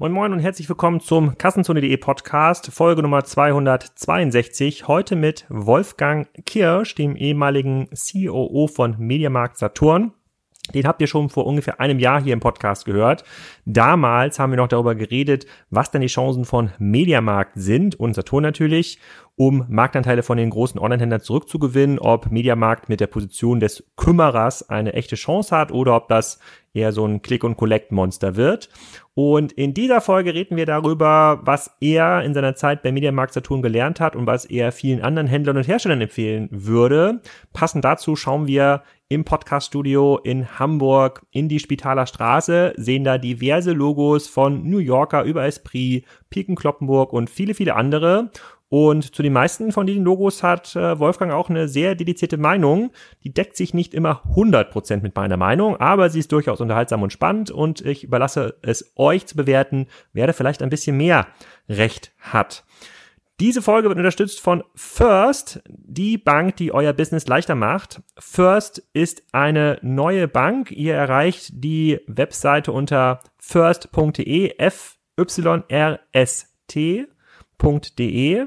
Moin Moin und herzlich willkommen zum Kassenzone.de Podcast, Folge Nummer 262. Heute mit Wolfgang Kirsch, dem ehemaligen COO von Mediamarkt Saturn. Den habt ihr schon vor ungefähr einem Jahr hier im Podcast gehört. Damals haben wir noch darüber geredet, was denn die Chancen von Mediamarkt sind und Saturn natürlich, um Marktanteile von den großen Online-Händlern zurückzugewinnen, ob Mediamarkt mit der Position des Kümmerers eine echte Chance hat oder ob das eher so ein Click-and-Collect-Monster wird. Und in dieser Folge reden wir darüber, was er in seiner Zeit bei Mediamarkt Saturn gelernt hat und was er vielen anderen Händlern und Herstellern empfehlen würde. Passend dazu schauen wir im Podcaststudio in Hamburg in die Spitaler Straße, sehen da diverse Logos von New Yorker über Esprit, Piken Kloppenburg und viele, viele andere. Und zu den meisten von diesen Logos hat äh, Wolfgang auch eine sehr dedizierte Meinung. Die deckt sich nicht immer 100% mit meiner Meinung, aber sie ist durchaus unterhaltsam und spannend und ich überlasse es euch zu bewerten, wer da vielleicht ein bisschen mehr Recht hat. Diese Folge wird unterstützt von First, die Bank, die euer Business leichter macht. First ist eine neue Bank. Ihr erreicht die Webseite unter first.de, F-Y-R-S-T.de.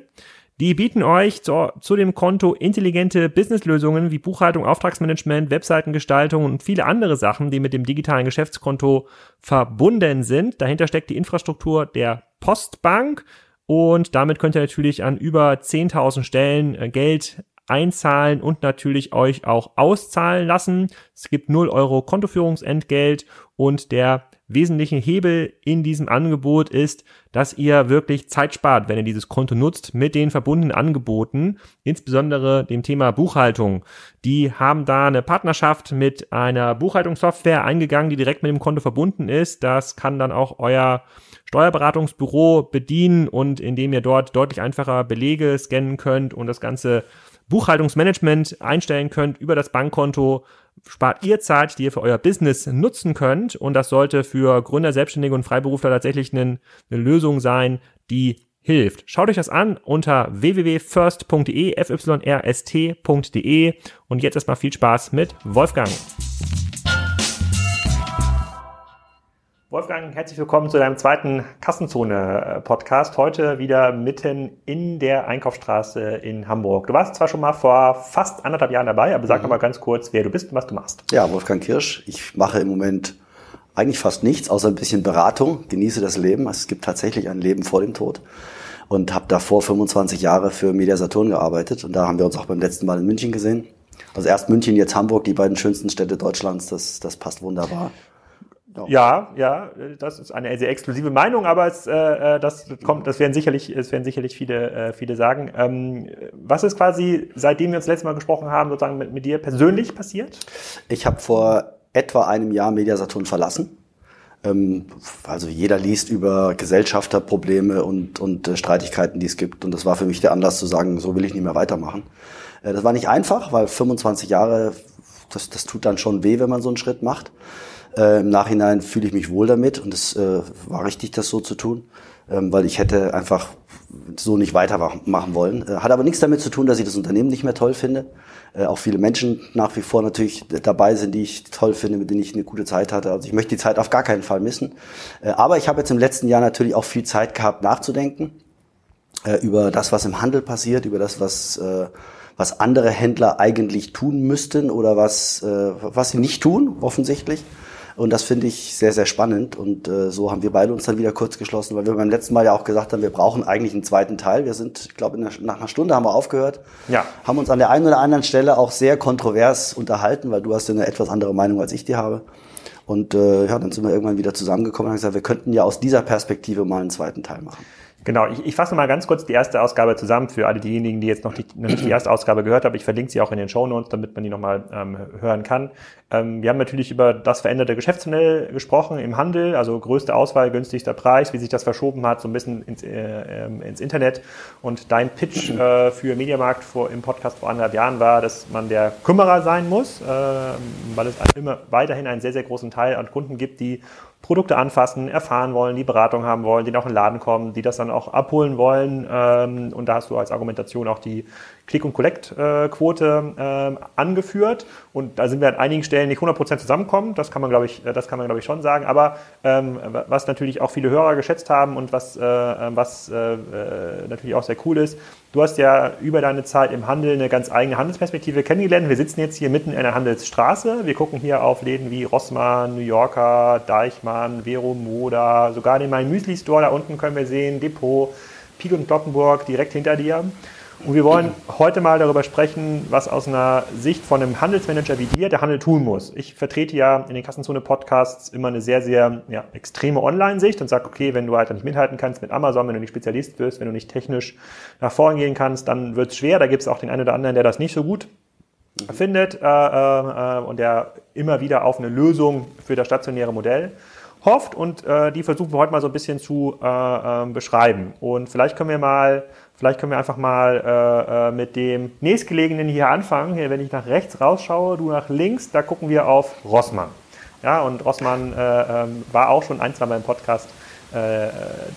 Die bieten euch zu, zu, dem Konto intelligente Businesslösungen wie Buchhaltung, Auftragsmanagement, Webseitengestaltung und viele andere Sachen, die mit dem digitalen Geschäftskonto verbunden sind. Dahinter steckt die Infrastruktur der Postbank und damit könnt ihr natürlich an über 10.000 Stellen äh, Geld einzahlen und natürlich euch auch auszahlen lassen. Es gibt 0 Euro Kontoführungsentgelt und der wesentliche Hebel in diesem Angebot ist, dass ihr wirklich Zeit spart, wenn ihr dieses Konto nutzt mit den verbundenen Angeboten, insbesondere dem Thema Buchhaltung. Die haben da eine Partnerschaft mit einer Buchhaltungssoftware eingegangen, die direkt mit dem Konto verbunden ist. Das kann dann auch euer Steuerberatungsbüro bedienen und indem ihr dort deutlich einfacher Belege scannen könnt und das ganze Buchhaltungsmanagement einstellen könnt über das Bankkonto, spart ihr Zeit, die ihr für euer Business nutzen könnt. Und das sollte für Gründer, Selbstständige und Freiberufler tatsächlich eine, eine Lösung sein, die hilft. Schaut euch das an unter www.first.de, fyrst.de und jetzt erstmal viel Spaß mit Wolfgang. Wolfgang, herzlich willkommen zu deinem zweiten Kassenzone-Podcast. Heute wieder mitten in der Einkaufsstraße in Hamburg. Du warst zwar schon mal vor fast anderthalb Jahren dabei, aber sag mhm. mal ganz kurz, wer du bist und was du machst. Ja, Wolfgang Kirsch. Ich mache im Moment eigentlich fast nichts, außer ein bisschen Beratung, genieße das Leben. Es gibt tatsächlich ein Leben vor dem Tod und habe davor 25 Jahre für Media Saturn gearbeitet und da haben wir uns auch beim letzten Mal in München gesehen. Also erst München, jetzt Hamburg, die beiden schönsten Städte Deutschlands, das, das passt wunderbar. Ja, ja, das ist eine sehr exklusive Meinung, aber es, äh, äh, das kommt, das werden sicherlich, es werden sicherlich viele, äh, viele sagen. Ähm, was ist quasi, seitdem wir uns letztes Mal gesprochen haben, sozusagen mit, mit dir persönlich passiert? Ich habe vor etwa einem Jahr Mediasaturn verlassen. Ähm, also jeder liest über Gesellschafterprobleme und, und äh, Streitigkeiten, die es gibt. Und das war für mich der Anlass zu sagen, so will ich nicht mehr weitermachen. Äh, das war nicht einfach, weil 25 Jahre, das, das tut dann schon weh, wenn man so einen Schritt macht. Äh, Im Nachhinein fühle ich mich wohl damit und es äh, war richtig, das so zu tun, ähm, weil ich hätte einfach so nicht weitermachen wollen. Äh, hat aber nichts damit zu tun, dass ich das Unternehmen nicht mehr toll finde. Äh, auch viele Menschen nach wie vor natürlich dabei sind, die ich toll finde, mit denen ich eine gute Zeit hatte. Also ich möchte die Zeit auf gar keinen Fall missen. Äh, aber ich habe jetzt im letzten Jahr natürlich auch viel Zeit gehabt, nachzudenken äh, über das, was im Handel passiert, über das, was was andere Händler eigentlich tun müssten oder was, äh, was sie nicht tun, offensichtlich. Und das finde ich sehr, sehr spannend. Und äh, so haben wir beide uns dann wieder kurz geschlossen, weil wir beim letzten Mal ja auch gesagt haben, wir brauchen eigentlich einen zweiten Teil. Wir sind, ich glaube, nach einer Stunde haben wir aufgehört. Ja. Haben uns an der einen oder anderen Stelle auch sehr kontrovers unterhalten, weil du hast ja eine etwas andere Meinung, als ich die habe. Und äh, ja, dann sind wir irgendwann wieder zusammengekommen und haben gesagt, wir könnten ja aus dieser Perspektive mal einen zweiten Teil machen. Genau, ich, ich fasse mal ganz kurz die erste Ausgabe zusammen für alle diejenigen, die jetzt noch, die, noch nicht die erste Ausgabe gehört haben. Ich verlinke sie auch in den Show Notes, damit man die nochmal ähm, hören kann. Ähm, wir haben natürlich über das veränderte Geschäftsmodell gesprochen im Handel, also größte Auswahl, günstigster Preis, wie sich das verschoben hat, so ein bisschen ins, äh, ähm, ins Internet. Und dein Pitch äh, für Mediamarkt vor, im Podcast vor anderthalb Jahren war, dass man der Kümmerer sein muss, äh, weil es immer weiterhin einen sehr, sehr großen Teil an Kunden gibt, die Produkte anfassen, erfahren wollen, die Beratung haben wollen, die noch in den Laden kommen, die das dann auch abholen wollen. Ähm, und da hast du als Argumentation auch die Click- und Collect-Quote äh, angeführt. Und da sind wir an einigen Stellen nicht 100% zusammenkommen. Das kann man, glaube ich, äh, das kann man, glaube ich, schon sagen. Aber ähm, was natürlich auch viele Hörer geschätzt haben und was, äh, was äh, natürlich auch sehr cool ist, Du hast ja über deine Zeit im Handel eine ganz eigene Handelsperspektive kennengelernt. Wir sitzen jetzt hier mitten in der Handelsstraße. Wir gucken hier auf Läden wie Rossmann, New Yorker, Deichmann, Vero Moda, sogar den Mein Müsli Store. Da unten können wir sehen, Depot, Pik und Glockenburg direkt hinter dir. Und wir wollen heute mal darüber sprechen, was aus einer Sicht von einem Handelsmanager wie dir der Handel tun muss. Ich vertrete ja in den Kassenzone-Podcasts immer eine sehr, sehr ja, extreme Online-Sicht und sage, okay, wenn du halt nicht mithalten kannst mit Amazon, wenn du nicht Spezialist wirst, wenn du nicht technisch nach vorn gehen kannst, dann wird es schwer. Da gibt es auch den einen oder anderen, der das nicht so gut findet äh, äh, und der immer wieder auf eine Lösung für das stationäre Modell hofft und äh, die versuchen wir heute mal so ein bisschen zu äh, äh, beschreiben. Und vielleicht können wir mal Vielleicht können wir einfach mal äh, äh, mit dem nächstgelegenen hier anfangen. Hier, wenn ich nach rechts rausschaue, du nach links, da gucken wir auf Rossmann. Ja, und Rossmann äh, ähm, war auch schon ein, zwei Mal im Podcast äh,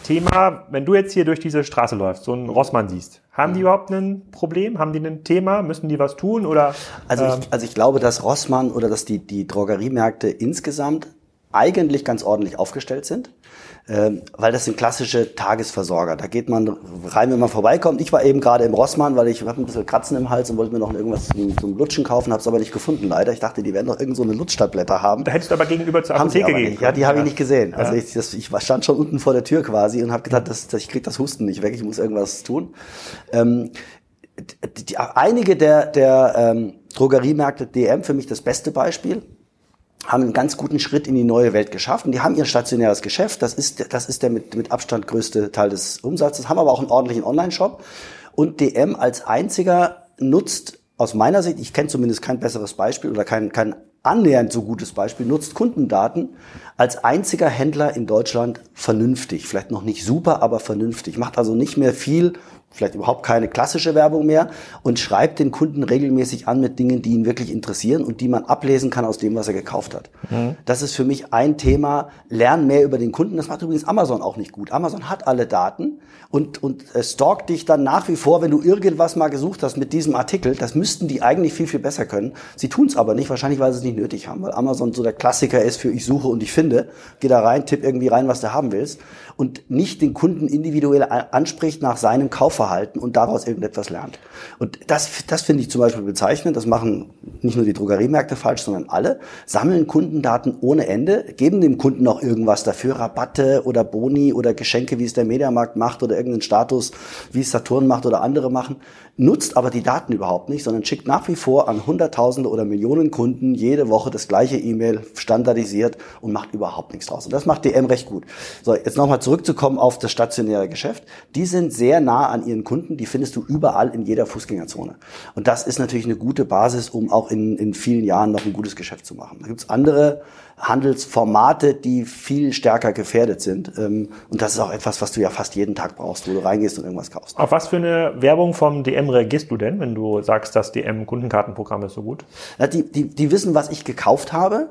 Thema. Wenn du jetzt hier durch diese Straße läufst, so einen Rossmann siehst, haben die überhaupt ein Problem? Haben die ein Thema? Müssen die was tun? Oder, also, ich, ähm, also ich glaube, dass Rossmann oder dass die, die Drogeriemärkte insgesamt eigentlich ganz ordentlich aufgestellt sind ähm, weil das sind klassische Tagesversorger. Da geht man rein, wenn man vorbeikommt. Ich war eben gerade im Rossmann, weil ich habe ein bisschen Kratzen im Hals und wollte mir noch irgendwas zum, zum Lutschen kaufen, habe es aber nicht gefunden leider. Ich dachte, die werden doch irgend so eine Lutschtablette haben. Da hättest du aber gegenüber zur Apotheke gehen Ja, die habe ich nicht gesehen. Also ich, das, ich stand schon unten vor der Tür quasi und habe gedacht, dass, dass ich krieg das Husten nicht weg, ich muss irgendwas tun. Ähm, die, einige der, der ähm, Drogeriemärkte DM, für mich das beste Beispiel, haben einen ganz guten Schritt in die neue Welt geschafft. Und die haben ihr stationäres Geschäft. Das ist, das ist der mit, mit Abstand größte Teil des Umsatzes, haben aber auch einen ordentlichen Online-Shop. Und DM als einziger nutzt aus meiner Sicht, ich kenne zumindest kein besseres Beispiel oder kein, kein annähernd so gutes Beispiel, nutzt Kundendaten als einziger Händler in Deutschland vernünftig. Vielleicht noch nicht super, aber vernünftig. Macht also nicht mehr viel vielleicht überhaupt keine klassische Werbung mehr und schreibt den Kunden regelmäßig an mit Dingen, die ihn wirklich interessieren und die man ablesen kann aus dem, was er gekauft hat. Mhm. Das ist für mich ein Thema, lern mehr über den Kunden. Das macht übrigens Amazon auch nicht gut. Amazon hat alle Daten und, und äh, stalkt dich dann nach wie vor, wenn du irgendwas mal gesucht hast mit diesem Artikel. Das müssten die eigentlich viel, viel besser können. Sie tun es aber nicht, wahrscheinlich, weil sie es nicht nötig haben, weil Amazon so der Klassiker ist für ich suche und ich finde. Geh da rein, tipp irgendwie rein, was du haben willst und nicht den Kunden individuell anspricht nach seinem Kaufverhalten und daraus irgendetwas lernt. Und das, das finde ich zum Beispiel bezeichnend. Das machen nicht nur die Drogeriemärkte falsch, sondern alle. Sammeln Kundendaten ohne Ende, geben dem Kunden auch irgendwas dafür, Rabatte oder Boni oder Geschenke, wie es der Mediamarkt macht oder irgendeinen Status, wie es Saturn macht oder andere machen nutzt aber die Daten überhaupt nicht, sondern schickt nach wie vor an Hunderttausende oder Millionen Kunden jede Woche das gleiche E-Mail standardisiert und macht überhaupt nichts draus. Und das macht DM recht gut. So, jetzt nochmal zurückzukommen auf das stationäre Geschäft. Die sind sehr nah an ihren Kunden, die findest du überall in jeder Fußgängerzone. Und das ist natürlich eine gute Basis, um auch in, in vielen Jahren noch ein gutes Geschäft zu machen. Da gibt's andere Handelsformate, die viel stärker gefährdet sind. Ähm, und das ist auch etwas, was du ja fast jeden Tag brauchst, wo du reingehst und irgendwas kaufst. Auf was für eine Werbung vom DM reagierst du denn, wenn du sagst, das DM-Kundenkartenprogramm ist so gut? Die, die, die wissen, was ich gekauft habe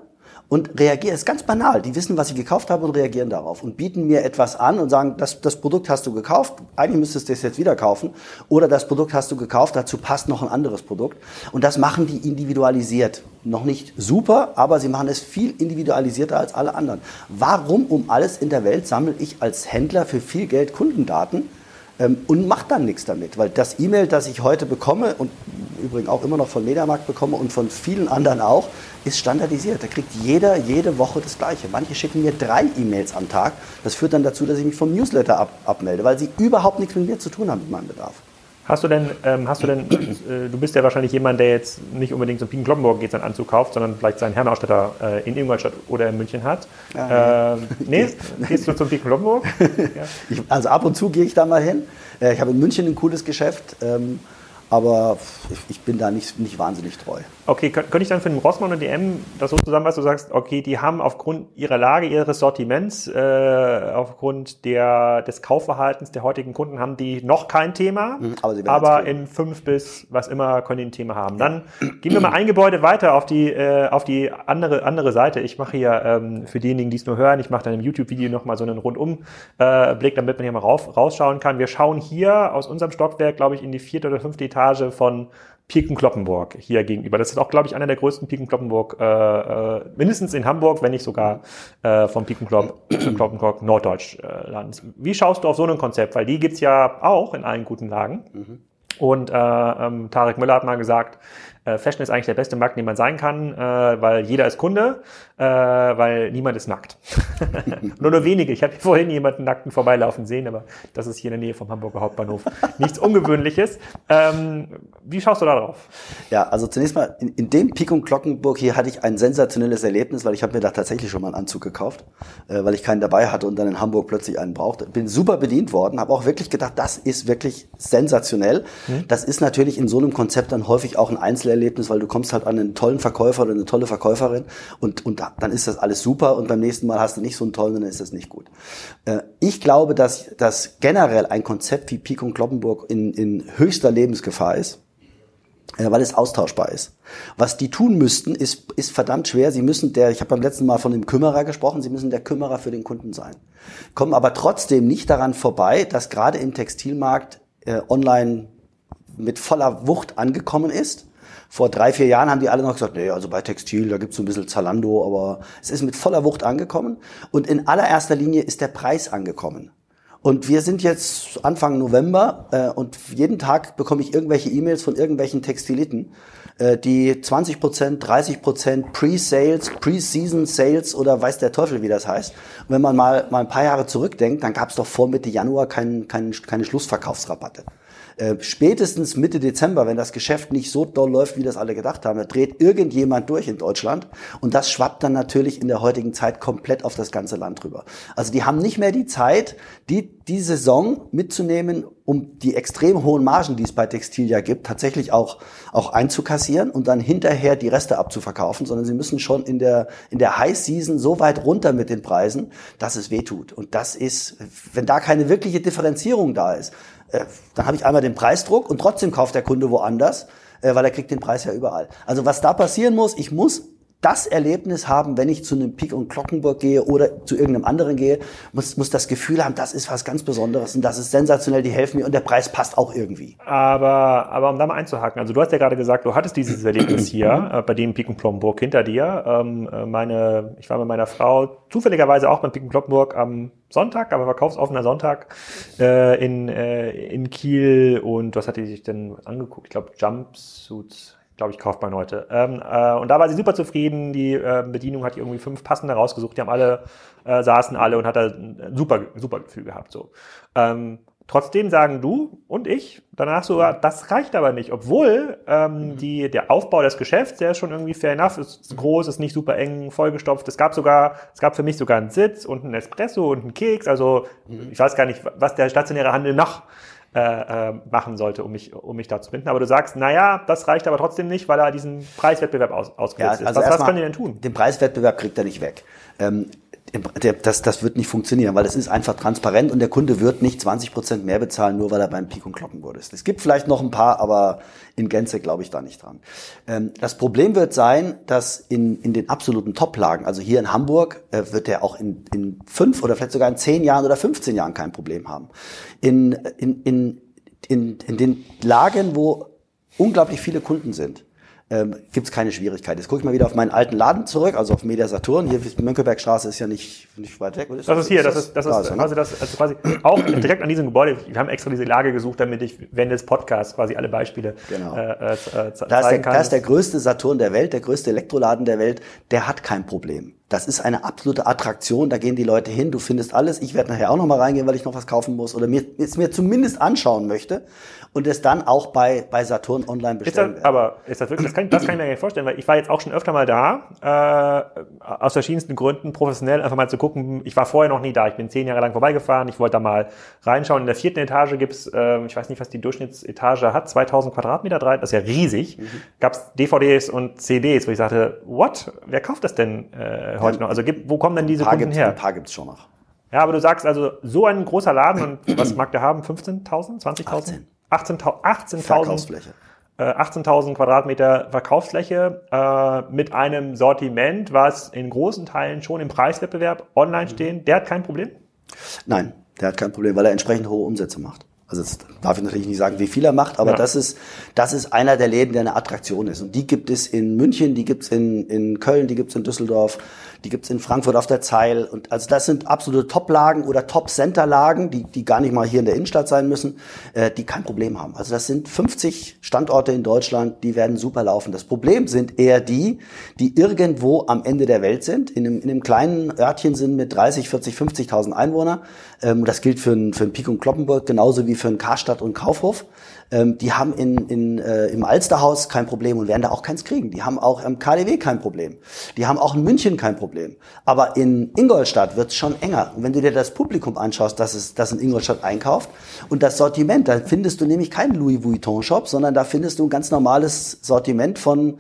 und reagieren. Es ist ganz banal. Die wissen, was ich gekauft habe und reagieren darauf und bieten mir etwas an und sagen, das, das Produkt hast du gekauft, eigentlich müsstest du es jetzt wieder kaufen. Oder das Produkt hast du gekauft, dazu passt noch ein anderes Produkt. Und das machen die individualisiert. Noch nicht super, aber sie machen es viel individualisierter als alle anderen. Warum um alles in der Welt sammle ich als Händler für viel Geld Kundendaten? Ähm, und macht dann nichts damit. Weil das E-Mail, das ich heute bekomme und übrigens auch immer noch von Mediamarkt bekomme und von vielen anderen auch, ist standardisiert. Da kriegt jeder jede Woche das Gleiche. Manche schicken mir drei E-Mails am Tag. Das führt dann dazu, dass ich mich vom Newsletter ab abmelde, weil sie überhaupt nichts mit mir zu tun haben mit meinem Bedarf. Hast du denn, ähm, hast du denn, äh, du bist ja wahrscheinlich jemand, der jetzt nicht unbedingt zum Piken Kloppenburg geht, seinen Anzug kauft, sondern vielleicht seinen Herrenausstatter äh, in Ingolstadt oder in München hat. Ja, ähm, nee, gehst du zum Piken Kloppenburg? ja. ich, also ab und zu gehe ich da mal hin. Äh, ich habe in München ein cooles Geschäft. Ähm, aber ich bin da nicht, nicht wahnsinnig treu. Okay, könnte ich dann für den Rossmann und DM das so zusammenfassen, du sagst, okay, die haben aufgrund ihrer Lage, ihres Sortiments, äh, aufgrund der, des Kaufverhaltens der heutigen Kunden, haben die noch kein Thema, mhm, aber, aber in fünf bis was immer können die ein Thema haben. Dann gehen wir mal ein Gebäude weiter auf die, äh, auf die andere, andere Seite. Ich mache hier ähm, für diejenigen, die es nur hören, ich mache dann im YouTube-Video nochmal so einen Rundumblick, äh, damit man hier mal rauf, rausschauen kann. Wir schauen hier aus unserem Stockwerk, glaube ich, in die vierte oder fünfte Etage von Piken Kloppenburg hier gegenüber. Das ist auch, glaube ich, einer der größten Piken Kloppenburg, äh, äh, mindestens in Hamburg, wenn nicht sogar äh, vom Piken Kloppenburg Norddeutschlands. Wie schaust du auf so ein Konzept? Weil die gibt's ja auch in allen guten Lagen. Mhm. Und äh, ähm, Tarek Müller hat mal gesagt, äh, Fashion ist eigentlich der beste Markt, den man sein kann, äh, weil jeder ist Kunde, äh, weil niemand ist nackt. nur nur wenige. Ich habe vorhin jemanden nackten vorbeilaufen sehen, aber das ist hier in der Nähe vom Hamburger Hauptbahnhof. Nichts Ungewöhnliches. Ähm, wie schaust du da drauf? Ja, also zunächst mal, in, in dem Pik und Glockenburg hier hatte ich ein sensationelles Erlebnis, weil ich habe mir da tatsächlich schon mal einen Anzug gekauft, äh, weil ich keinen dabei hatte und dann in Hamburg plötzlich einen brauchte. Bin super bedient worden, habe auch wirklich gedacht, das ist wirklich sensationell. Hm. Das ist natürlich in so einem Konzept dann häufig auch ein Einzelerlebnis, weil du kommst halt an einen tollen Verkäufer oder eine tolle Verkäuferin und, und dann ist das alles super und beim nächsten Mal hast du nicht so einen tollen dann ist das nicht gut. Äh, ich glaube, dass, dass generell ein Konzept wie Pik und Kloppenburg in, in höchster Lebensgefahr ist äh, weil es austauschbar ist. Was die tun müssten, ist, ist verdammt schwer. Sie müssen der, ich habe beim letzten Mal von dem Kümmerer gesprochen, sie müssen der Kümmerer für den Kunden sein. Kommen aber trotzdem nicht daran vorbei, dass gerade im Textilmarkt äh, online mit voller Wucht angekommen ist vor drei, vier Jahren haben die alle noch gesagt, nee, also bei Textil, da gibt's so ein bisschen Zalando, aber es ist mit voller Wucht angekommen. Und in allererster Linie ist der Preis angekommen. Und wir sind jetzt Anfang November äh, und jeden Tag bekomme ich irgendwelche E-Mails von irgendwelchen Textiliten, äh, die 20 Prozent, 30 Prozent Pre-Sales, Pre-Season Sales oder weiß der Teufel, wie das heißt. Und wenn man mal, mal ein paar Jahre zurückdenkt, dann gab es doch vor Mitte Januar kein, kein, keine Schlussverkaufsrabatte. Äh, spätestens Mitte Dezember, wenn das Geschäft nicht so doll läuft, wie das alle gedacht haben, da dreht irgendjemand durch in Deutschland und das schwappt dann natürlich in der heutigen Zeit komplett auf das ganze Land drüber. Also die haben nicht mehr die Zeit, die, die Saison mitzunehmen, um die extrem hohen Margen, die es bei Textil ja gibt, tatsächlich auch, auch einzukassieren und dann hinterher die Reste abzuverkaufen, sondern sie müssen schon in der, in der High Season so weit runter mit den Preisen, dass es wehtut. Und das ist, wenn da keine wirkliche Differenzierung da ist, äh, dann habe ich einmal den Preisdruck und trotzdem kauft der Kunde woanders, äh, weil er kriegt den Preis ja überall. Also was da passieren muss, ich muss das Erlebnis haben, wenn ich zu einem Pik und Glockenburg gehe oder zu irgendeinem anderen gehe, muss, muss das Gefühl haben, das ist was ganz Besonderes und das ist sensationell, die helfen mir und der Preis passt auch irgendwie. Aber, aber um da mal einzuhaken, also du hast ja gerade gesagt, du hattest dieses Erlebnis hier äh, bei dem Pik und Kloppenburg hinter dir. Ähm, äh, meine, ich war mit meiner Frau zufälligerweise auch beim Pik und Kloppenburg am Sonntag, aber verkaufsoffener Sonntag äh, in, äh, in Kiel und was hat die sich denn angeguckt? Ich glaube Jumpsuits glaube ich, kauft man heute. Ähm, äh, und da war sie super zufrieden. Die äh, Bedienung hat irgendwie fünf passende rausgesucht. Die haben alle, äh, saßen alle und hat da ein super, super Gefühl gehabt. So. Ähm, trotzdem sagen du und ich danach sogar, das reicht aber nicht, obwohl ähm, mhm. die, der Aufbau des Geschäfts, der ist schon irgendwie fair enough, ist groß, ist nicht super eng, vollgestopft. Es gab sogar, es gab für mich sogar einen Sitz und einen Espresso und einen Keks. Also mhm. ich weiß gar nicht, was der stationäre Handel noch äh, äh, machen sollte, um mich, um mich da zu binden. Aber du sagst, naja, das reicht aber trotzdem nicht, weil er diesen Preiswettbewerb aus, ausgesetzt ja, also ist. Was, was können die denn tun? Den Preiswettbewerb kriegt er nicht weg. Ähm, das, das wird nicht funktionieren, weil es ist einfach transparent und der Kunde wird nicht 20 Prozent mehr bezahlen, nur weil er beim Pik und Glockenburg ist. Es gibt vielleicht noch ein paar, aber in Gänze glaube ich da nicht dran. Ähm, das Problem wird sein, dass in, in den absoluten Top-Lagen, also hier in Hamburg, äh, wird er auch in, in fünf oder vielleicht sogar in zehn Jahren oder 15 Jahren kein Problem haben. In, in, in, in, in den Lagen, wo unglaublich viele Kunden sind, ähm, gibt es keine Schwierigkeit. Jetzt gucke ich mal wieder auf meinen alten Laden zurück, also auf Media Saturn. Hier Mönckebergstraße ist ja nicht, nicht weit weg. Ist das, das ist hier, das ist, das ist, das ist quasi das, also quasi auch direkt an diesem Gebäude. Wir haben extra diese Lage gesucht, damit ich während des Podcasts quasi alle Beispiele genau. äh, äh, zeigen da ist der, kann. Da ist der größte Saturn der Welt, der größte Elektroladen der Welt. Der hat kein Problem. Das ist eine absolute Attraktion, da gehen die Leute hin, du findest alles. Ich werde nachher auch noch mal reingehen, weil ich noch was kaufen muss oder mir, es mir zumindest anschauen möchte und es dann auch bei, bei Saturn online bestellen ist das, Aber ist das wirklich, das kann, das kann ich mir gar nicht vorstellen, weil ich war jetzt auch schon öfter mal da, äh, aus verschiedensten Gründen, professionell einfach mal zu gucken. Ich war vorher noch nie da, ich bin zehn Jahre lang vorbeigefahren, ich wollte da mal reinschauen. In der vierten Etage gibt's, äh, ich weiß nicht, was die Durchschnittsetage hat, 2000 Quadratmeter drei, das ist ja riesig. Mhm. Gab's DVDs und CDs, wo ich sagte, what, wer kauft das denn äh, heute noch? Also gibt, wo kommen denn diese Kunden her? Ein paar gibt's schon noch. Ja, aber du sagst also, so ein großer Laden und was mag der haben? 15.000, 20.000? 18.000 18 Verkaufsfläche. Äh, 18.000 Quadratmeter Verkaufsfläche äh, mit einem Sortiment, was in großen Teilen schon im Preiswettbewerb online mhm. stehen. Der hat kein Problem? Nein, der hat kein Problem, weil er entsprechend hohe Umsätze macht. Also das darf ich natürlich nicht sagen, wie viel er macht, aber ja. das ist das ist einer der Läden, der eine Attraktion ist. Und die gibt es in München, die gibt es in, in Köln, die gibt es in Düsseldorf, die gibt es in Frankfurt auf der Zeil. Und also das sind absolute Top-Lagen oder Top-Center-Lagen, die, die gar nicht mal hier in der Innenstadt sein müssen, äh, die kein Problem haben. Also das sind 50 Standorte in Deutschland, die werden super laufen. Das Problem sind eher die, die irgendwo am Ende der Welt sind, in einem, in einem kleinen Örtchen sind mit 30, 40, 50.000 Einwohner. Ähm, das gilt für ein, für ein Pik und Kloppenburg genauso wie für ein Karstadt und Kaufhof ähm, die haben in, in, äh, im Alsterhaus kein Problem und werden da auch keins kriegen. Die haben auch im KDW kein Problem. Die haben auch in München kein Problem. Aber in Ingolstadt wird es schon enger. Und wenn du dir das Publikum anschaust, das, es, das in Ingolstadt einkauft und das Sortiment, dann findest du nämlich keinen Louis Vuitton-Shop, sondern da findest du ein ganz normales Sortiment von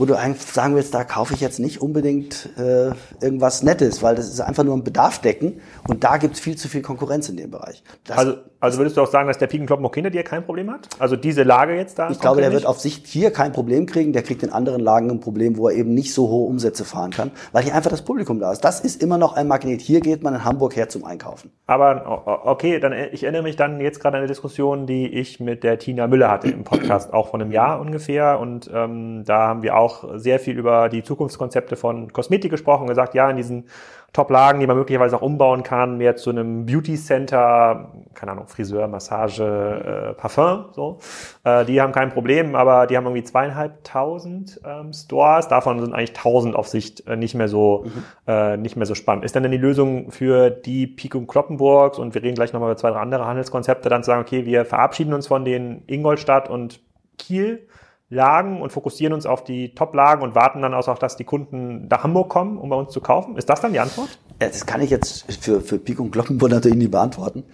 wo du eigentlich sagen willst, da kaufe ich jetzt nicht unbedingt äh, irgendwas Nettes, weil das ist einfach nur ein Bedarf decken und da gibt es viel zu viel Konkurrenz in dem Bereich. Das also, also würdest du auch sagen, dass der Piekenkloppen auch hinter dir kein Problem hat? Also diese Lage jetzt da? Ich glaube, der wird auf Sicht hier kein Problem kriegen, der kriegt in anderen Lagen ein Problem, wo er eben nicht so hohe Umsätze fahren kann, weil hier einfach das Publikum da ist. Das ist immer noch ein Magnet. Hier geht man in Hamburg her zum Einkaufen. Aber okay, dann ich erinnere mich dann jetzt gerade an eine Diskussion, die ich mit der Tina Müller hatte im Podcast, auch von einem Jahr ungefähr. Und ähm, da haben wir auch sehr viel über die Zukunftskonzepte von Kosmetik gesprochen und gesagt, ja, in diesen Top-Lagen, die man möglicherweise auch umbauen kann, mehr zu einem Beauty-Center, keine Ahnung, Friseur, Massage, äh, Parfum, so. Äh, die haben kein Problem, aber die haben irgendwie zweieinhalbtausend ähm, Stores. Davon sind eigentlich tausend auf Sicht äh, nicht mehr so, mhm. äh, nicht mehr so spannend. Ist dann denn die Lösung für die Pico Kloppenburgs und wir reden gleich nochmal über zwei, drei andere Handelskonzepte, dann zu sagen, okay, wir verabschieden uns von den Ingolstadt und Kiel Lagen und fokussieren uns auf die Top-Lagen und warten dann auch, dass die Kunden nach Hamburg kommen, um bei uns zu kaufen? Ist das dann die Antwort? Das kann ich jetzt für, für Pik und Glockenburg natürlich nicht beantworten.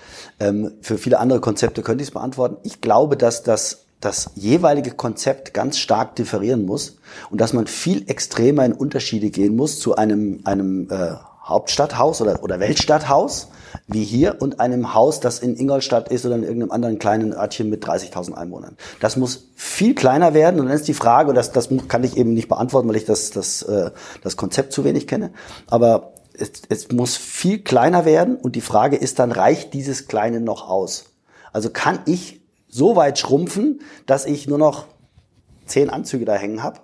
Ähm, für viele andere Konzepte könnte ich es beantworten. Ich glaube, dass das das jeweilige Konzept ganz stark differieren muss und dass man viel extremer in Unterschiede gehen muss zu einem, einem äh, Hauptstadthaus oder, oder Weltstadthaus wie hier und einem Haus, das in Ingolstadt ist oder in irgendeinem anderen kleinen Örtchen mit 30.000 Einwohnern. Das muss viel kleiner werden und dann ist die Frage, und das, das kann ich eben nicht beantworten, weil ich das, das, äh, das Konzept zu wenig kenne, aber es, es muss viel kleiner werden und die Frage ist dann, reicht dieses Kleine noch aus? Also kann ich so weit schrumpfen, dass ich nur noch zehn Anzüge da hängen habe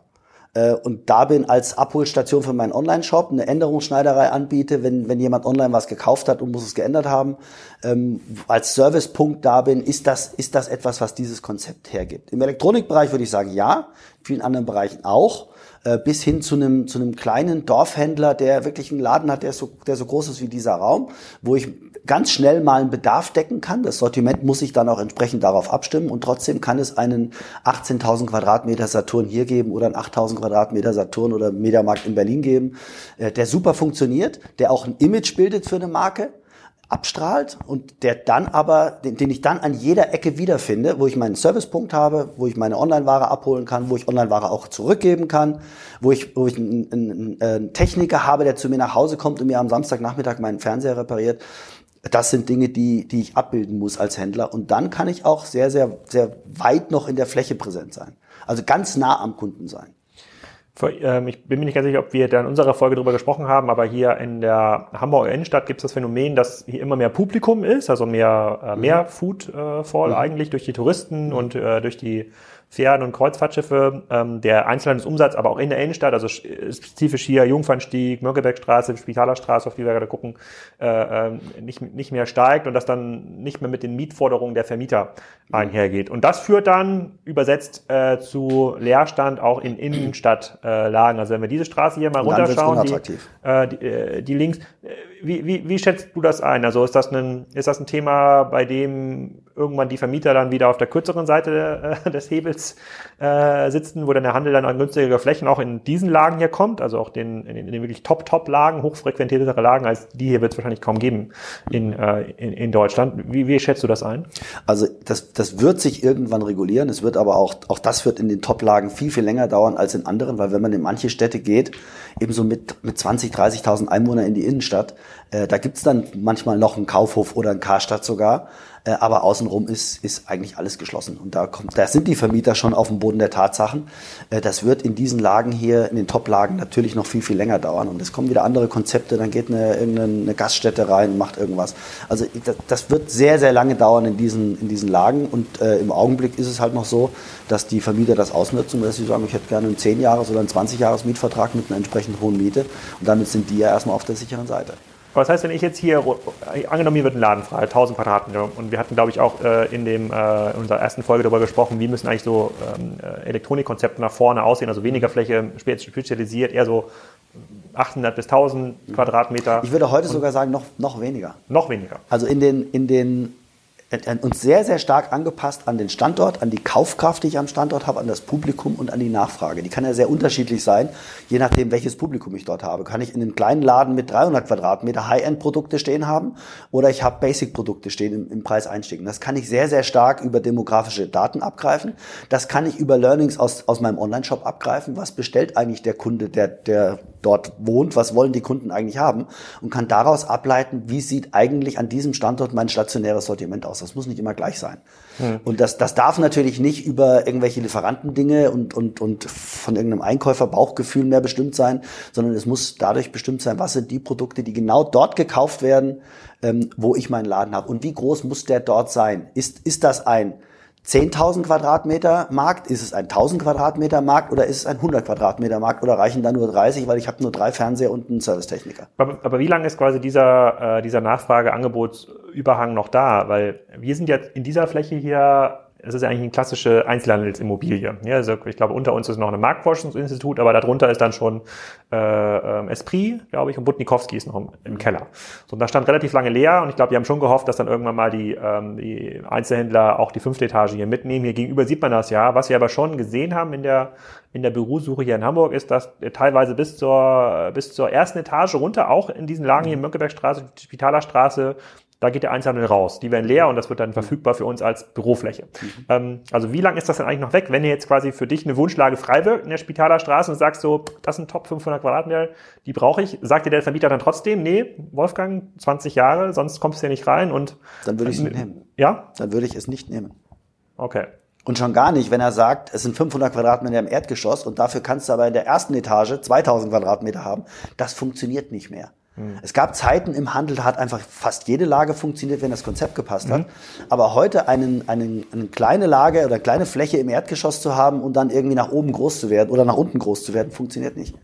äh, und da bin als Abholstation für meinen Online-Shop, eine Änderungsschneiderei anbiete, wenn, wenn jemand online was gekauft hat und muss es geändert haben, ähm, als Servicepunkt da bin, ist das, ist das etwas, was dieses Konzept hergibt. Im Elektronikbereich würde ich sagen, ja, in vielen anderen Bereichen auch äh, bis hin zu einem, zu einem kleinen Dorfhändler, der wirklich einen Laden hat, der so, der so groß ist wie dieser Raum, wo ich ganz schnell mal einen Bedarf decken kann. Das Sortiment muss sich dann auch entsprechend darauf abstimmen und trotzdem kann es einen 18.000 Quadratmeter Saturn hier geben oder einen 8.000 Quadratmeter Saturn oder Mediamarkt in Berlin geben, äh, der super funktioniert, der auch ein Image bildet für eine Marke abstrahlt und der dann aber, den, den ich dann an jeder Ecke wiederfinde, wo ich meinen Servicepunkt habe, wo ich meine Online-Ware abholen kann, wo ich Online-Ware auch zurückgeben kann, wo ich, wo ich einen, einen, einen Techniker habe, der zu mir nach Hause kommt und mir am Samstagnachmittag meinen Fernseher repariert. Das sind Dinge, die, die ich abbilden muss als Händler. Und dann kann ich auch sehr, sehr, sehr weit noch in der Fläche präsent sein. Also ganz nah am Kunden sein. Ähm, ich bin mir nicht ganz sicher, ob wir da in unserer Folge darüber gesprochen haben, aber hier in der Hamburger Innenstadt gibt es das Phänomen, dass hier immer mehr Publikum ist, also mehr, äh, mehr mhm. Foodfall mhm. eigentlich durch die Touristen mhm. und äh, durch die Fähren- und Kreuzfahrtschiffe, ähm, der Einzelhandelsumsatz, aber auch in der Innenstadt, also spezifisch hier Jungfernstieg, Mönckebergstraße, Spitalerstraße, auf die wir gerade gucken, äh, äh, nicht, nicht mehr steigt und das dann nicht mehr mit den Mietforderungen der Vermieter einhergeht. Und das führt dann übersetzt äh, zu Leerstand auch in Innenstadtlagen. also wenn wir diese Straße hier mal runterschauen, die, äh, die, äh, die links, äh, wie, wie, wie schätzt du das ein? Also ist das ein, ist das ein Thema, bei dem irgendwann die Vermieter dann wieder auf der kürzeren Seite äh, des Hebels äh, sitzen, wo dann der Handel dann an günstigere Flächen auch in diesen Lagen hier kommt, also auch den, in, den wirklich Top-Top-Lagen, hochfrequentiertere Lagen, als die hier wird es wahrscheinlich kaum geben in, äh, in, in Deutschland. Wie, wie schätzt du das ein? Also das, das wird sich irgendwann regulieren. Es wird aber auch, auch das wird in den Top-Lagen viel, viel länger dauern als in anderen, weil wenn man in manche Städte geht, ebenso mit, mit 20, 30.000 Einwohnern in die Innenstadt, äh, da gibt's dann manchmal noch einen Kaufhof oder einen Karstadt sogar. Äh, aber außenrum ist, ist eigentlich alles geschlossen. Und da kommt, da sind die Vermieter schon auf dem Boden der Tatsachen. Äh, das wird in diesen Lagen hier, in den Top-Lagen natürlich noch viel, viel länger dauern. Und es kommen wieder andere Konzepte, dann geht eine, irgendeine Gaststätte rein, macht irgendwas. Also das wird sehr, sehr lange dauern in diesen, in diesen Lagen. Und äh, im Augenblick ist es halt noch so, dass die Vermieter das ausnutzen, dass sie sagen, ich hätte gerne einen 10-Jahres- oder einen 20-Jahres-Mietvertrag mit einer entsprechend hohen Miete. Und damit sind die ja erstmal auf der sicheren Seite. Was heißt, wenn ich jetzt hier, angenommen, hier wird ein Laden frei, 1000 Quadratmeter, und wir hatten, glaube ich, auch äh, in, dem, äh, in unserer ersten Folge darüber gesprochen, wie müssen eigentlich so ähm, äh, Elektronikkonzepte nach vorne aussehen, also weniger Fläche, spezialisiert, eher so 800 bis 1000 Quadratmeter. Ich würde heute sogar sagen, noch, noch weniger. Noch weniger. Also in den, in den uns sehr, sehr stark angepasst an den Standort, an die Kaufkraft, die ich am Standort habe, an das Publikum und an die Nachfrage. Die kann ja sehr unterschiedlich sein, je nachdem, welches Publikum ich dort habe. Kann ich in einem kleinen Laden mit 300 Quadratmeter High-End-Produkte stehen haben oder ich habe Basic-Produkte stehen im, im Preiseinstieg. Das kann ich sehr, sehr stark über demografische Daten abgreifen. Das kann ich über Learnings aus, aus meinem Online-Shop abgreifen. Was bestellt eigentlich der Kunde, der, der dort wohnt? Was wollen die Kunden eigentlich haben? Und kann daraus ableiten, wie sieht eigentlich an diesem Standort mein stationäres Sortiment aus? Das muss nicht immer gleich sein. Mhm. Und das, das darf natürlich nicht über irgendwelche Lieferantendinge und, und, und von irgendeinem Einkäufer Bauchgefühl mehr bestimmt sein, sondern es muss dadurch bestimmt sein, was sind die Produkte, die genau dort gekauft werden, ähm, wo ich meinen Laden habe. Und wie groß muss der dort sein? Ist, ist das ein 10.000 Quadratmeter Markt? Ist es ein 1.000 Quadratmeter Markt oder ist es ein 100 Quadratmeter Markt oder reichen da nur 30, weil ich habe nur drei Fernseher und einen Servicetechniker? Aber, aber wie lange ist quasi dieser, äh, dieser Nachfrage-Angebotsüberhang noch da? Weil wir sind jetzt in dieser Fläche hier es ist eigentlich eine klassische Einzelhandelsimmobilie. Ja, also ich glaube, unter uns ist noch ein Marktforschungsinstitut, aber darunter ist dann schon äh, ähm, Esprit, glaube ich, und Butnikowski ist noch im, im, Keller. So, und da stand relativ lange leer und ich glaube, wir haben schon gehofft, dass dann irgendwann mal die, ähm, die Einzelhändler auch die fünfte Etage hier mitnehmen. Hier gegenüber sieht man das ja. Was wir aber schon gesehen haben in der in der Bürosuche hier in Hamburg ist, dass teilweise bis zur, bis zur ersten Etage runter, auch in diesen Lagen hier in Mönckebergstraße, Spitalerstraße, da geht der Einzelhandel raus. Die werden leer und das wird dann verfügbar für uns als Bürofläche. Mhm. Ähm, also wie lange ist das denn eigentlich noch weg, wenn ihr jetzt quasi für dich eine Wunschlage frei wirkt in der Spitaler Straße und sagst so, das sind Top 500 Quadratmeter, die brauche ich. Sagt dir der Vermieter dann trotzdem, nee, Wolfgang, 20 Jahre, sonst kommst du hier nicht rein und... Dann würde ich es nicht nehmen. Ja? Dann würde ich es nicht nehmen. Okay. Und schon gar nicht, wenn er sagt, es sind 500 Quadratmeter im Erdgeschoss und dafür kannst du aber in der ersten Etage 2000 Quadratmeter haben. Das funktioniert nicht mehr. Mhm. Es gab Zeiten im Handel, da hat einfach fast jede Lage funktioniert, wenn das Konzept gepasst hat. Mhm. Aber heute einen, einen, eine kleine Lage oder kleine Fläche im Erdgeschoss zu haben und dann irgendwie nach oben groß zu werden oder nach unten groß zu werden, funktioniert nicht.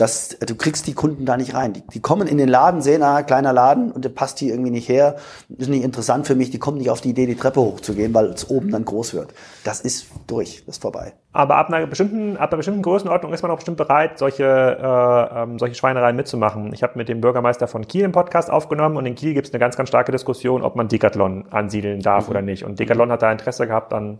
Das, du kriegst die Kunden da nicht rein. Die, die kommen in den Laden, sehen, ah, kleiner Laden und der passt hier irgendwie nicht her, ist nicht interessant für mich, die kommen nicht auf die Idee, die Treppe hochzugehen, weil es oben dann groß wird. Das ist durch, das ist vorbei. Aber ab einer bestimmten, ab einer bestimmten Größenordnung ist man auch bestimmt bereit, solche, äh, ähm, solche Schweinereien mitzumachen. Ich habe mit dem Bürgermeister von Kiel einen Podcast aufgenommen und in Kiel gibt es eine ganz, ganz starke Diskussion, ob man Decathlon ansiedeln darf mhm. oder nicht. Und Decathlon hat da Interesse gehabt an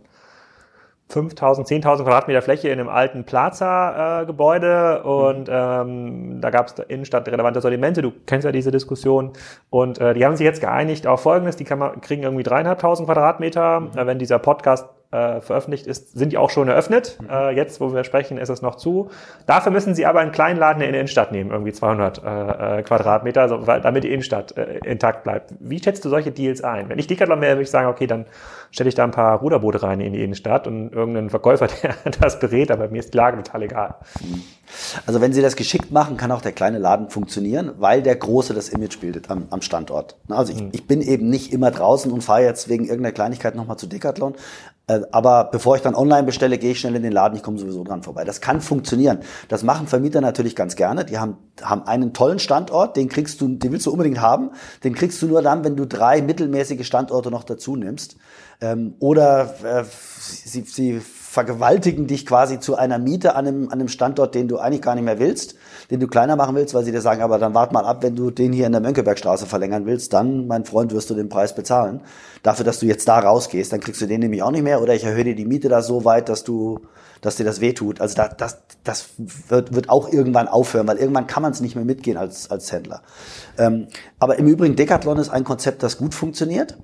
5000, 10.000 Quadratmeter Fläche in einem alten Plaza-Gebäude äh, und mhm. ähm, da gab es Innenstadt relevante Sortimente. Du kennst ja diese Diskussion und äh, die haben sich jetzt geeinigt auf Folgendes: Die kann man, kriegen irgendwie dreieinhalbtausend Quadratmeter. Mhm. Äh, wenn dieser Podcast äh, veröffentlicht ist, sind die auch schon eröffnet. Mhm. Äh, jetzt, wo wir sprechen, ist es noch zu. Dafür müssen sie aber einen kleinen Laden in der Innenstadt nehmen, irgendwie 200 äh, äh, Quadratmeter, so, weil, damit die Innenstadt äh, intakt bleibt. Wie schätzt du solche Deals ein? Wenn ich Decathlon wäre, würde ich sagen, okay, dann stelle ich da ein paar Ruderboote rein in die Innenstadt und irgendeinen Verkäufer, der das berät, aber mir ist die Lage total egal. Also wenn sie das geschickt machen, kann auch der kleine Laden funktionieren, weil der große das Image bildet am, am Standort. Also ich, mhm. ich bin eben nicht immer draußen und fahre jetzt wegen irgendeiner Kleinigkeit nochmal zu Decathlon, aber bevor ich dann online bestelle, gehe ich schnell in den Laden, ich komme sowieso dran vorbei. Das kann funktionieren. Das machen Vermieter natürlich ganz gerne. Die haben, haben einen tollen Standort, den kriegst du, den willst du unbedingt haben. Den kriegst du nur dann, wenn du drei mittelmäßige Standorte noch dazu nimmst. Ähm, oder äh, sie, sie vergewaltigen dich quasi zu einer Miete an einem, an einem Standort, den du eigentlich gar nicht mehr willst, den du kleiner machen willst, weil sie dir sagen, aber dann wart mal ab, wenn du den hier in der Mönckebergstraße verlängern willst, dann, mein Freund, wirst du den Preis bezahlen. Dafür, dass du jetzt da rausgehst, dann kriegst du den nämlich auch nicht mehr oder ich erhöhe dir die Miete da so weit, dass du, dass dir das wehtut. Also da, das, das wird, wird auch irgendwann aufhören, weil irgendwann kann man es nicht mehr mitgehen als, als Händler. Ähm, aber im Übrigen, Decathlon ist ein Konzept, das gut funktioniert.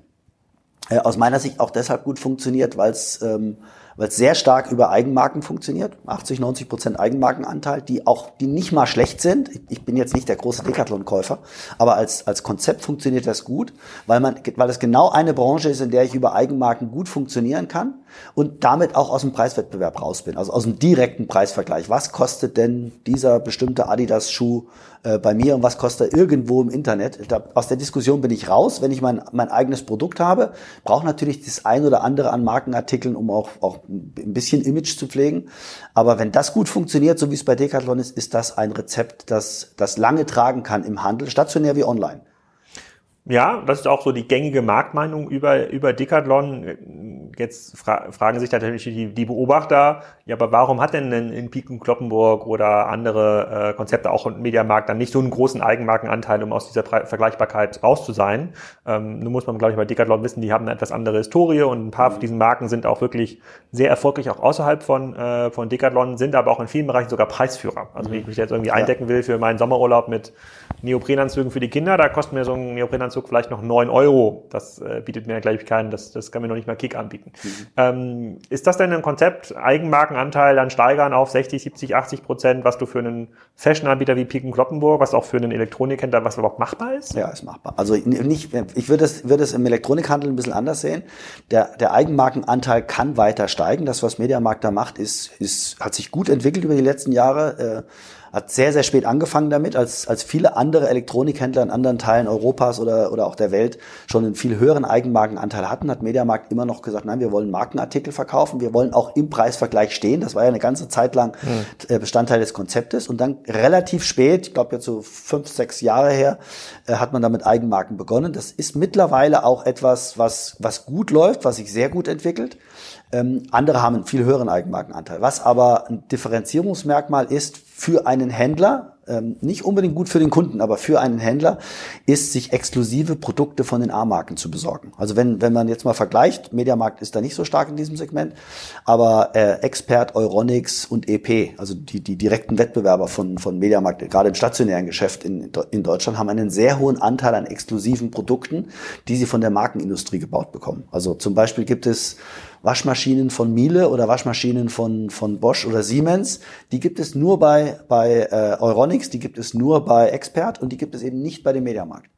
Äh, aus meiner Sicht auch deshalb gut funktioniert, weil es ähm, weil es sehr stark über Eigenmarken funktioniert. 80, 90 Prozent Eigenmarkenanteil, die auch, die nicht mal schlecht sind. Ich bin jetzt nicht der große Decathlon-Käufer, aber als, als Konzept funktioniert das gut, weil man, weil es genau eine Branche ist, in der ich über Eigenmarken gut funktionieren kann und damit auch aus dem Preiswettbewerb raus bin, also aus dem direkten Preisvergleich. Was kostet denn dieser bestimmte Adidas-Schuh äh, bei mir und was kostet er irgendwo im Internet? Da, aus der Diskussion bin ich raus. Wenn ich mein, mein eigenes Produkt habe, brauche natürlich das ein oder andere an Markenartikeln, um auch, auch ein bisschen Image zu pflegen. Aber wenn das gut funktioniert, so wie es bei Decathlon ist, ist das ein Rezept, das, das lange tragen kann im Handel, stationär wie online. Ja, das ist auch so die gängige Marktmeinung über, über Decathlon. Jetzt fra fragen sich natürlich die, die Beobachter, ja, aber warum hat denn in Piken Kloppenburg oder andere äh, Konzepte auch im Mediamarkt dann nicht so einen großen Eigenmarkenanteil, um aus dieser Pre Vergleichbarkeit raus zu sein? Ähm, nun muss man, glaube ich, bei Decathlon wissen, die haben eine etwas andere Historie und ein paar von diesen Marken sind auch wirklich sehr erfolgreich, auch außerhalb von, äh, von Decathlon, sind aber auch in vielen Bereichen sogar Preisführer. Also wenn ich mich jetzt irgendwie eindecken will für meinen Sommerurlaub mit Neoprenanzügen für die Kinder, da kostet mir so ein Neoprenanzug vielleicht noch neun Euro. Das äh, bietet mir gleich keinen, das, das kann mir noch nicht mal Kick anbieten. Mhm. Ähm, ist das denn ein Konzept, Eigenmarkenanteil dann steigern auf 60, 70, 80 Prozent, was du für einen Fashion-Anbieter wie Piken Kloppenburg, was auch für einen Elektronikhändler, was überhaupt machbar ist? Ja, ist machbar. Also nicht, ich würde es, würde es im Elektronikhandel ein bisschen anders sehen. Der, der Eigenmarkenanteil kann weiter steigen. Das, was Mediamarkt da macht, ist, ist, hat sich gut entwickelt über die letzten Jahre. Äh, hat sehr, sehr spät angefangen damit, als, als viele andere Elektronikhändler in anderen Teilen Europas oder, oder auch der Welt schon einen viel höheren Eigenmarkenanteil hatten, hat Mediamarkt immer noch gesagt, nein, wir wollen Markenartikel verkaufen, wir wollen auch im Preisvergleich stehen. Das war ja eine ganze Zeit lang mhm. Bestandteil des Konzeptes. Und dann relativ spät, ich glaube jetzt so fünf, sechs Jahre her, äh, hat man damit Eigenmarken begonnen. Das ist mittlerweile auch etwas, was, was gut läuft, was sich sehr gut entwickelt. Ähm, andere haben einen viel höheren Eigenmarkenanteil. Was aber ein Differenzierungsmerkmal ist für einen Händler, ähm, nicht unbedingt gut für den Kunden, aber für einen Händler, ist, sich exklusive Produkte von den A-Marken zu besorgen. Also wenn, wenn man jetzt mal vergleicht, Mediamarkt ist da nicht so stark in diesem Segment, aber äh, Expert, Euronics und EP, also die, die direkten Wettbewerber von, von Mediamarkt, gerade im stationären Geschäft in, in Deutschland, haben einen sehr hohen Anteil an exklusiven Produkten, die sie von der Markenindustrie gebaut bekommen. Also zum Beispiel gibt es Waschmaschinen von Miele oder Waschmaschinen von, von Bosch oder Siemens, die gibt es nur bei, bei äh, Euronics, die gibt es nur bei Expert und die gibt es eben nicht bei dem Mediamarkt.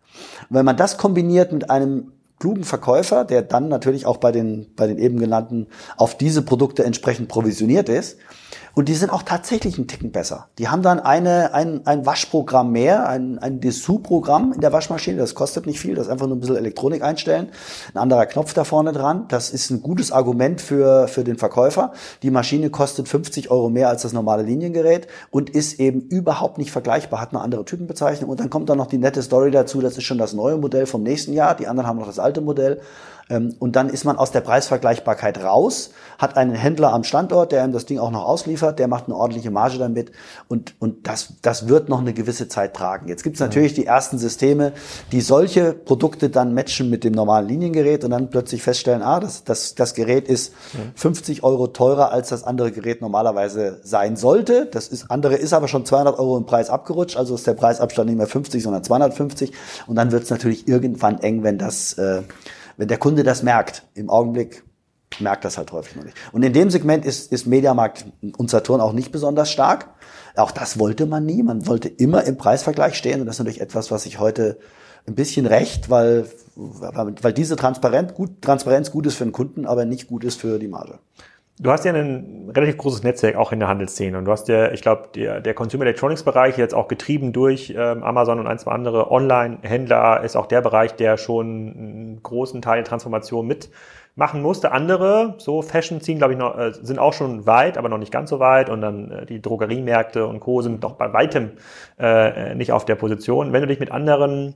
Und wenn man das kombiniert mit einem klugen Verkäufer, der dann natürlich auch bei den, bei den eben genannten auf diese Produkte entsprechend provisioniert ist, und die sind auch tatsächlich einen Ticken besser. Die haben dann eine, ein, ein Waschprogramm mehr, ein, ein Dessous-Programm in der Waschmaschine. Das kostet nicht viel, das ist einfach nur ein bisschen Elektronik einstellen. Ein anderer Knopf da vorne dran. Das ist ein gutes Argument für, für den Verkäufer. Die Maschine kostet 50 Euro mehr als das normale Liniengerät und ist eben überhaupt nicht vergleichbar, hat eine andere Typenbezeichnung. Und dann kommt da noch die nette Story dazu, das ist schon das neue Modell vom nächsten Jahr. Die anderen haben noch das alte Modell. Ähm, und dann ist man aus der Preisvergleichbarkeit raus, hat einen Händler am Standort, der ihm das Ding auch noch ausliefert, der macht eine ordentliche Marge damit und, und das, das wird noch eine gewisse Zeit tragen. Jetzt gibt es natürlich die ersten Systeme, die solche Produkte dann matchen mit dem normalen Liniengerät und dann plötzlich feststellen, ah, das, das, das Gerät ist 50 Euro teurer, als das andere Gerät normalerweise sein sollte. Das ist, andere ist aber schon 200 Euro im Preis abgerutscht, also ist der Preisabstand nicht mehr 50, sondern 250 und dann wird es natürlich irgendwann eng, wenn das äh, wenn der Kunde das merkt, im Augenblick merkt das halt häufig noch nicht. Und in dem Segment ist, ist Mediamarkt und Saturn auch nicht besonders stark. Auch das wollte man nie. Man wollte immer im Preisvergleich stehen. Und das ist natürlich etwas, was sich heute ein bisschen recht, weil, weil diese Transparenz gut, Transparenz gut ist für den Kunden, aber nicht gut ist für die Marge. Du hast ja ein relativ großes Netzwerk auch in der Handelsszene und du hast ja, ich glaube, der, der Consumer Electronics Bereich jetzt auch getrieben durch ähm, Amazon und ein, zwei andere Online-Händler ist auch der Bereich, der schon einen großen Teil der Transformation mitmachen musste. Andere, so Fashion ziehen, glaube ich, noch, äh, sind auch schon weit, aber noch nicht ganz so weit und dann äh, die Drogeriemärkte und Co. sind doch bei weitem äh, nicht auf der Position. Wenn du dich mit anderen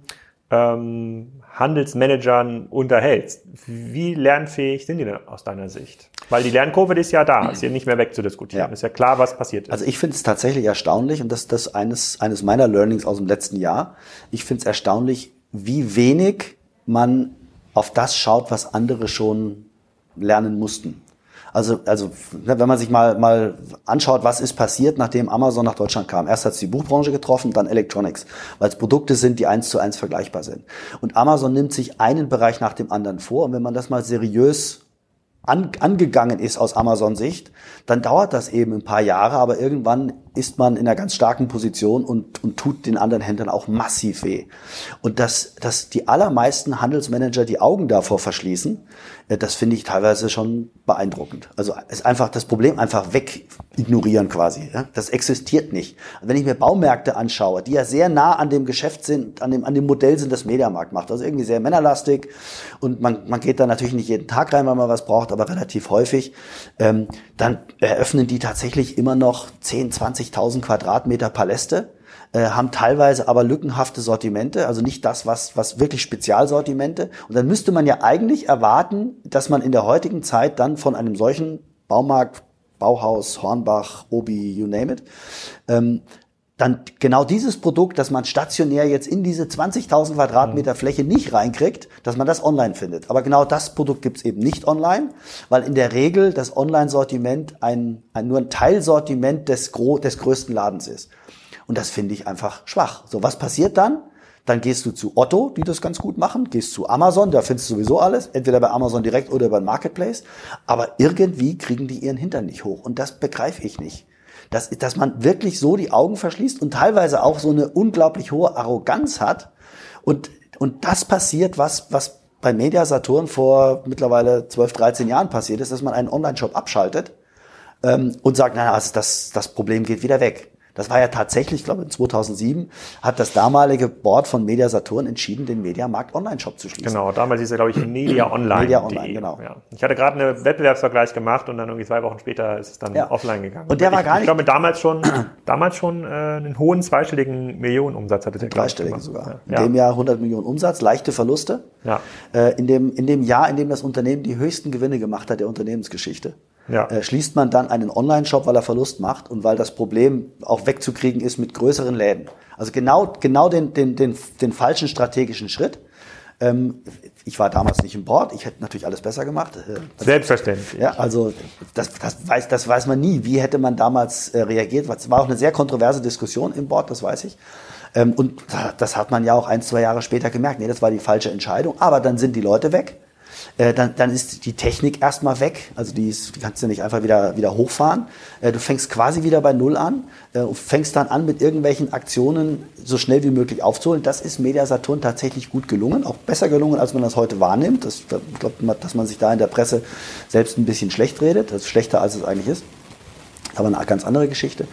ähm, Handelsmanagern unterhältst. Wie lernfähig sind die denn aus deiner Sicht? Weil die Lernkurve ist ja da, ist ja nicht mehr wegzudiskutieren. Ja. Ist ja klar, was passiert ist. Also ich finde es tatsächlich erstaunlich und das ist das eines, eines meiner Learnings aus dem letzten Jahr. Ich finde es erstaunlich, wie wenig man auf das schaut, was andere schon lernen mussten. Also, also ne, wenn man sich mal, mal anschaut, was ist passiert, nachdem Amazon nach Deutschland kam. Erst hat es die Buchbranche getroffen, dann Electronics, weil es Produkte sind, die eins zu eins vergleichbar sind. Und Amazon nimmt sich einen Bereich nach dem anderen vor. Und wenn man das mal seriös an, angegangen ist aus Amazon-Sicht, dann dauert das eben ein paar Jahre, aber irgendwann ist man in einer ganz starken Position und, und tut den anderen Händlern auch massiv weh. Und dass, dass die allermeisten Handelsmanager die Augen davor verschließen, äh, das finde ich teilweise schon beeindruckend. Also es einfach das Problem einfach weg ignorieren quasi. Das existiert nicht. Wenn ich mir Baumärkte anschaue, die ja sehr nah an dem Geschäft sind, an dem, an dem Modell sind, das Mediamarkt macht, also irgendwie sehr männerlastig und man, man geht da natürlich nicht jeden Tag rein, weil man was braucht, aber relativ häufig, ähm, dann eröffnen die tatsächlich immer noch 10, 20.000 Quadratmeter Paläste äh, haben teilweise aber lückenhafte Sortimente, also nicht das, was, was wirklich Spezialsortimente. Und dann müsste man ja eigentlich erwarten, dass man in der heutigen Zeit dann von einem solchen Baumarkt, Bauhaus, Hornbach, Obi, you name it, ähm, dann genau dieses Produkt, das man stationär jetzt in diese 20.000 Quadratmeter Fläche nicht reinkriegt, dass man das online findet. Aber genau das Produkt gibt's eben nicht online, weil in der Regel das Online-Sortiment ein, ein, nur ein Teilsortiment des, gro des größten Ladens ist. Und das finde ich einfach schwach. So, was passiert dann? Dann gehst du zu Otto, die das ganz gut machen, gehst zu Amazon, da findest du sowieso alles, entweder bei Amazon direkt oder beim Marketplace. Aber irgendwie kriegen die ihren Hintern nicht hoch. Und das begreife ich nicht. Dass, dass man wirklich so die Augen verschließt und teilweise auch so eine unglaublich hohe Arroganz hat. Und, und das passiert, was, was bei Media Saturn vor mittlerweile 12, 13 Jahren passiert ist, dass man einen Online-Shop abschaltet ähm, und sagt, naja, also das, das Problem geht wieder weg. Das war ja tatsächlich, ich glaube, in 2007 hat das damalige Board von Media Saturn entschieden, den Mediamarkt Online-Shop zu schließen. Genau, damals hieß er, glaube ich, Media Online. Media Online, genau. Ja. Ich hatte gerade einen Wettbewerbsvergleich gemacht und dann irgendwie zwei Wochen später ist es dann ja. offline gegangen. Und der ich, war gar nicht. Ich glaube, damals schon, damals schon äh, einen hohen zweistelligen Millionenumsatz hatte der. Dreistelligen sogar. Ja. In dem Jahr 100 Millionen Umsatz, leichte Verluste. Ja. Äh, in, dem, in dem Jahr, in dem das Unternehmen die höchsten Gewinne gemacht hat der Unternehmensgeschichte ja. äh, schließt man dann einen Online-Shop, weil er Verlust macht und weil das Problem auch wegzukriegen ist mit größeren Läden. Also genau, genau den, den, den, den falschen strategischen Schritt. Ähm, ich war damals nicht im Board, ich hätte natürlich alles besser gemacht. Äh, Selbstverständlich. Ja, also das, das, weiß, das weiß man nie. Wie hätte man damals äh, reagiert? Es war auch eine sehr kontroverse Diskussion im Board, das weiß ich. Ähm, und das hat man ja auch ein, zwei Jahre später gemerkt. Nee, das war die falsche Entscheidung. Aber dann sind die Leute weg äh, dann, dann ist die Technik erstmal weg. Also die, ist, die kannst du nicht einfach wieder, wieder hochfahren. Äh, du fängst quasi wieder bei Null an äh, und fängst dann an, mit irgendwelchen Aktionen so schnell wie möglich aufzuholen. Das ist Media Saturn tatsächlich gut gelungen, auch besser gelungen, als man das heute wahrnimmt. Das, ich glaube, dass man sich da in der Presse selbst ein bisschen schlecht redet. Das ist schlechter, als es eigentlich ist aber eine ganz andere Geschichte.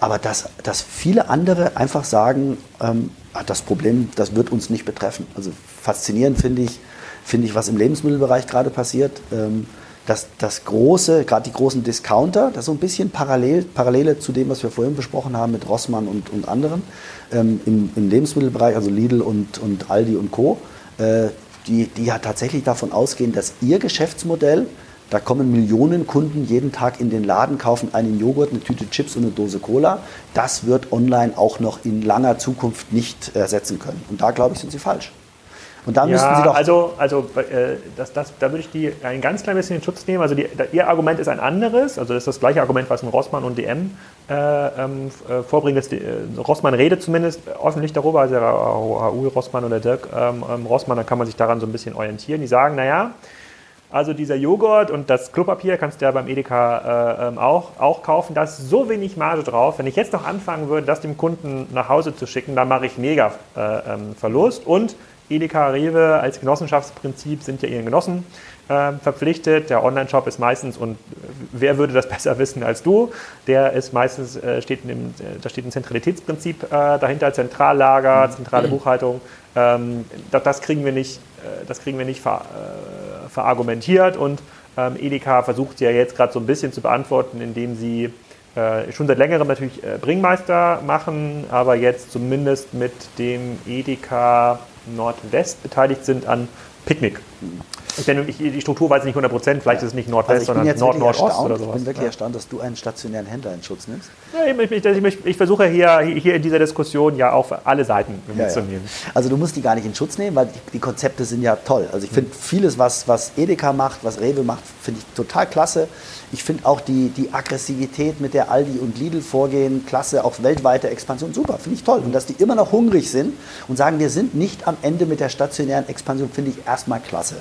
Aber dass, dass viele andere einfach sagen, ähm, ah, das Problem, das wird uns nicht betreffen. Also faszinierend finde ich, finde ich, was im Lebensmittelbereich gerade passiert. Ähm, dass das große, gerade die großen Discounter, das ist so ein bisschen parallel, Parallele zu dem, was wir vorhin besprochen haben mit Rossmann und, und anderen ähm, im, im, Lebensmittelbereich, also Lidl und, und Aldi und Co., äh, die, die ja tatsächlich davon ausgehen, dass ihr Geschäftsmodell, da kommen Millionen Kunden jeden Tag in den Laden, kaufen einen Joghurt, eine Tüte Chips und eine Dose Cola, das wird online auch noch in langer Zukunft nicht ersetzen können. Und da, glaube ich, sind sie falsch. Und da ja, müssten Sie doch. Also, also äh, das, das, da würde ich die ein ganz klein bisschen in Schutz nehmen. Also die, da, Ihr Argument ist ein anderes. Also das ist das gleiche Argument, was ein Rossmann und DM äh, ähm, äh, vorbringen. Das, äh, Rossmann redet zumindest öffentlich darüber, also Raoul Rossmann oder Dirk ähm, ähm, Rossmann, da kann man sich daran so ein bisschen orientieren. Die sagen, naja, also dieser Joghurt und das Klopapier kannst du ja beim Edeka äh, ähm, auch, auch kaufen. Da ist so wenig Marge drauf. Wenn ich jetzt noch anfangen würde, das dem Kunden nach Hause zu schicken, dann mache ich mega äh, ähm, Verlust. Und Edeka, Rewe als Genossenschaftsprinzip sind ja ihren Genossen äh, verpflichtet. Der Online-Shop ist meistens, und wer würde das besser wissen als du, der ist meistens, äh, steht dem, äh, da steht ein Zentralitätsprinzip äh, dahinter, Zentrallager, zentrale Buchhaltung. Ähm, das, das, kriegen wir nicht, äh, das kriegen wir nicht ver, äh, verargumentiert und ähm, Edeka versucht ja jetzt gerade so ein bisschen zu beantworten, indem sie schon seit längerem natürlich Bringmeister machen, aber jetzt zumindest mit dem Edeka Nordwest beteiligt sind an Picknick. Ich, denn, ich, die Struktur weiß ich nicht 100 Prozent, vielleicht ist es nicht Nordwest, also sondern Nord-Nordost oder sowas. Ich bin wirklich ja. erstaunt, dass du einen stationären Händler in Schutz nimmst. Ja, ich, ich, versuche hier, hier in dieser Diskussion ja auch alle Seiten mitzunehmen. Ja, also du musst die gar nicht in Schutz nehmen, weil die, die Konzepte sind ja toll. Also ich finde vieles, was, was Edeka macht, was Rewe macht, finde ich total klasse. Ich finde auch die, die Aggressivität, mit der Aldi und Lidl vorgehen, klasse, auch weltweite Expansion, super, finde ich toll. Und dass die immer noch hungrig sind und sagen, wir sind nicht am Ende mit der stationären Expansion, finde ich erstmal klasse.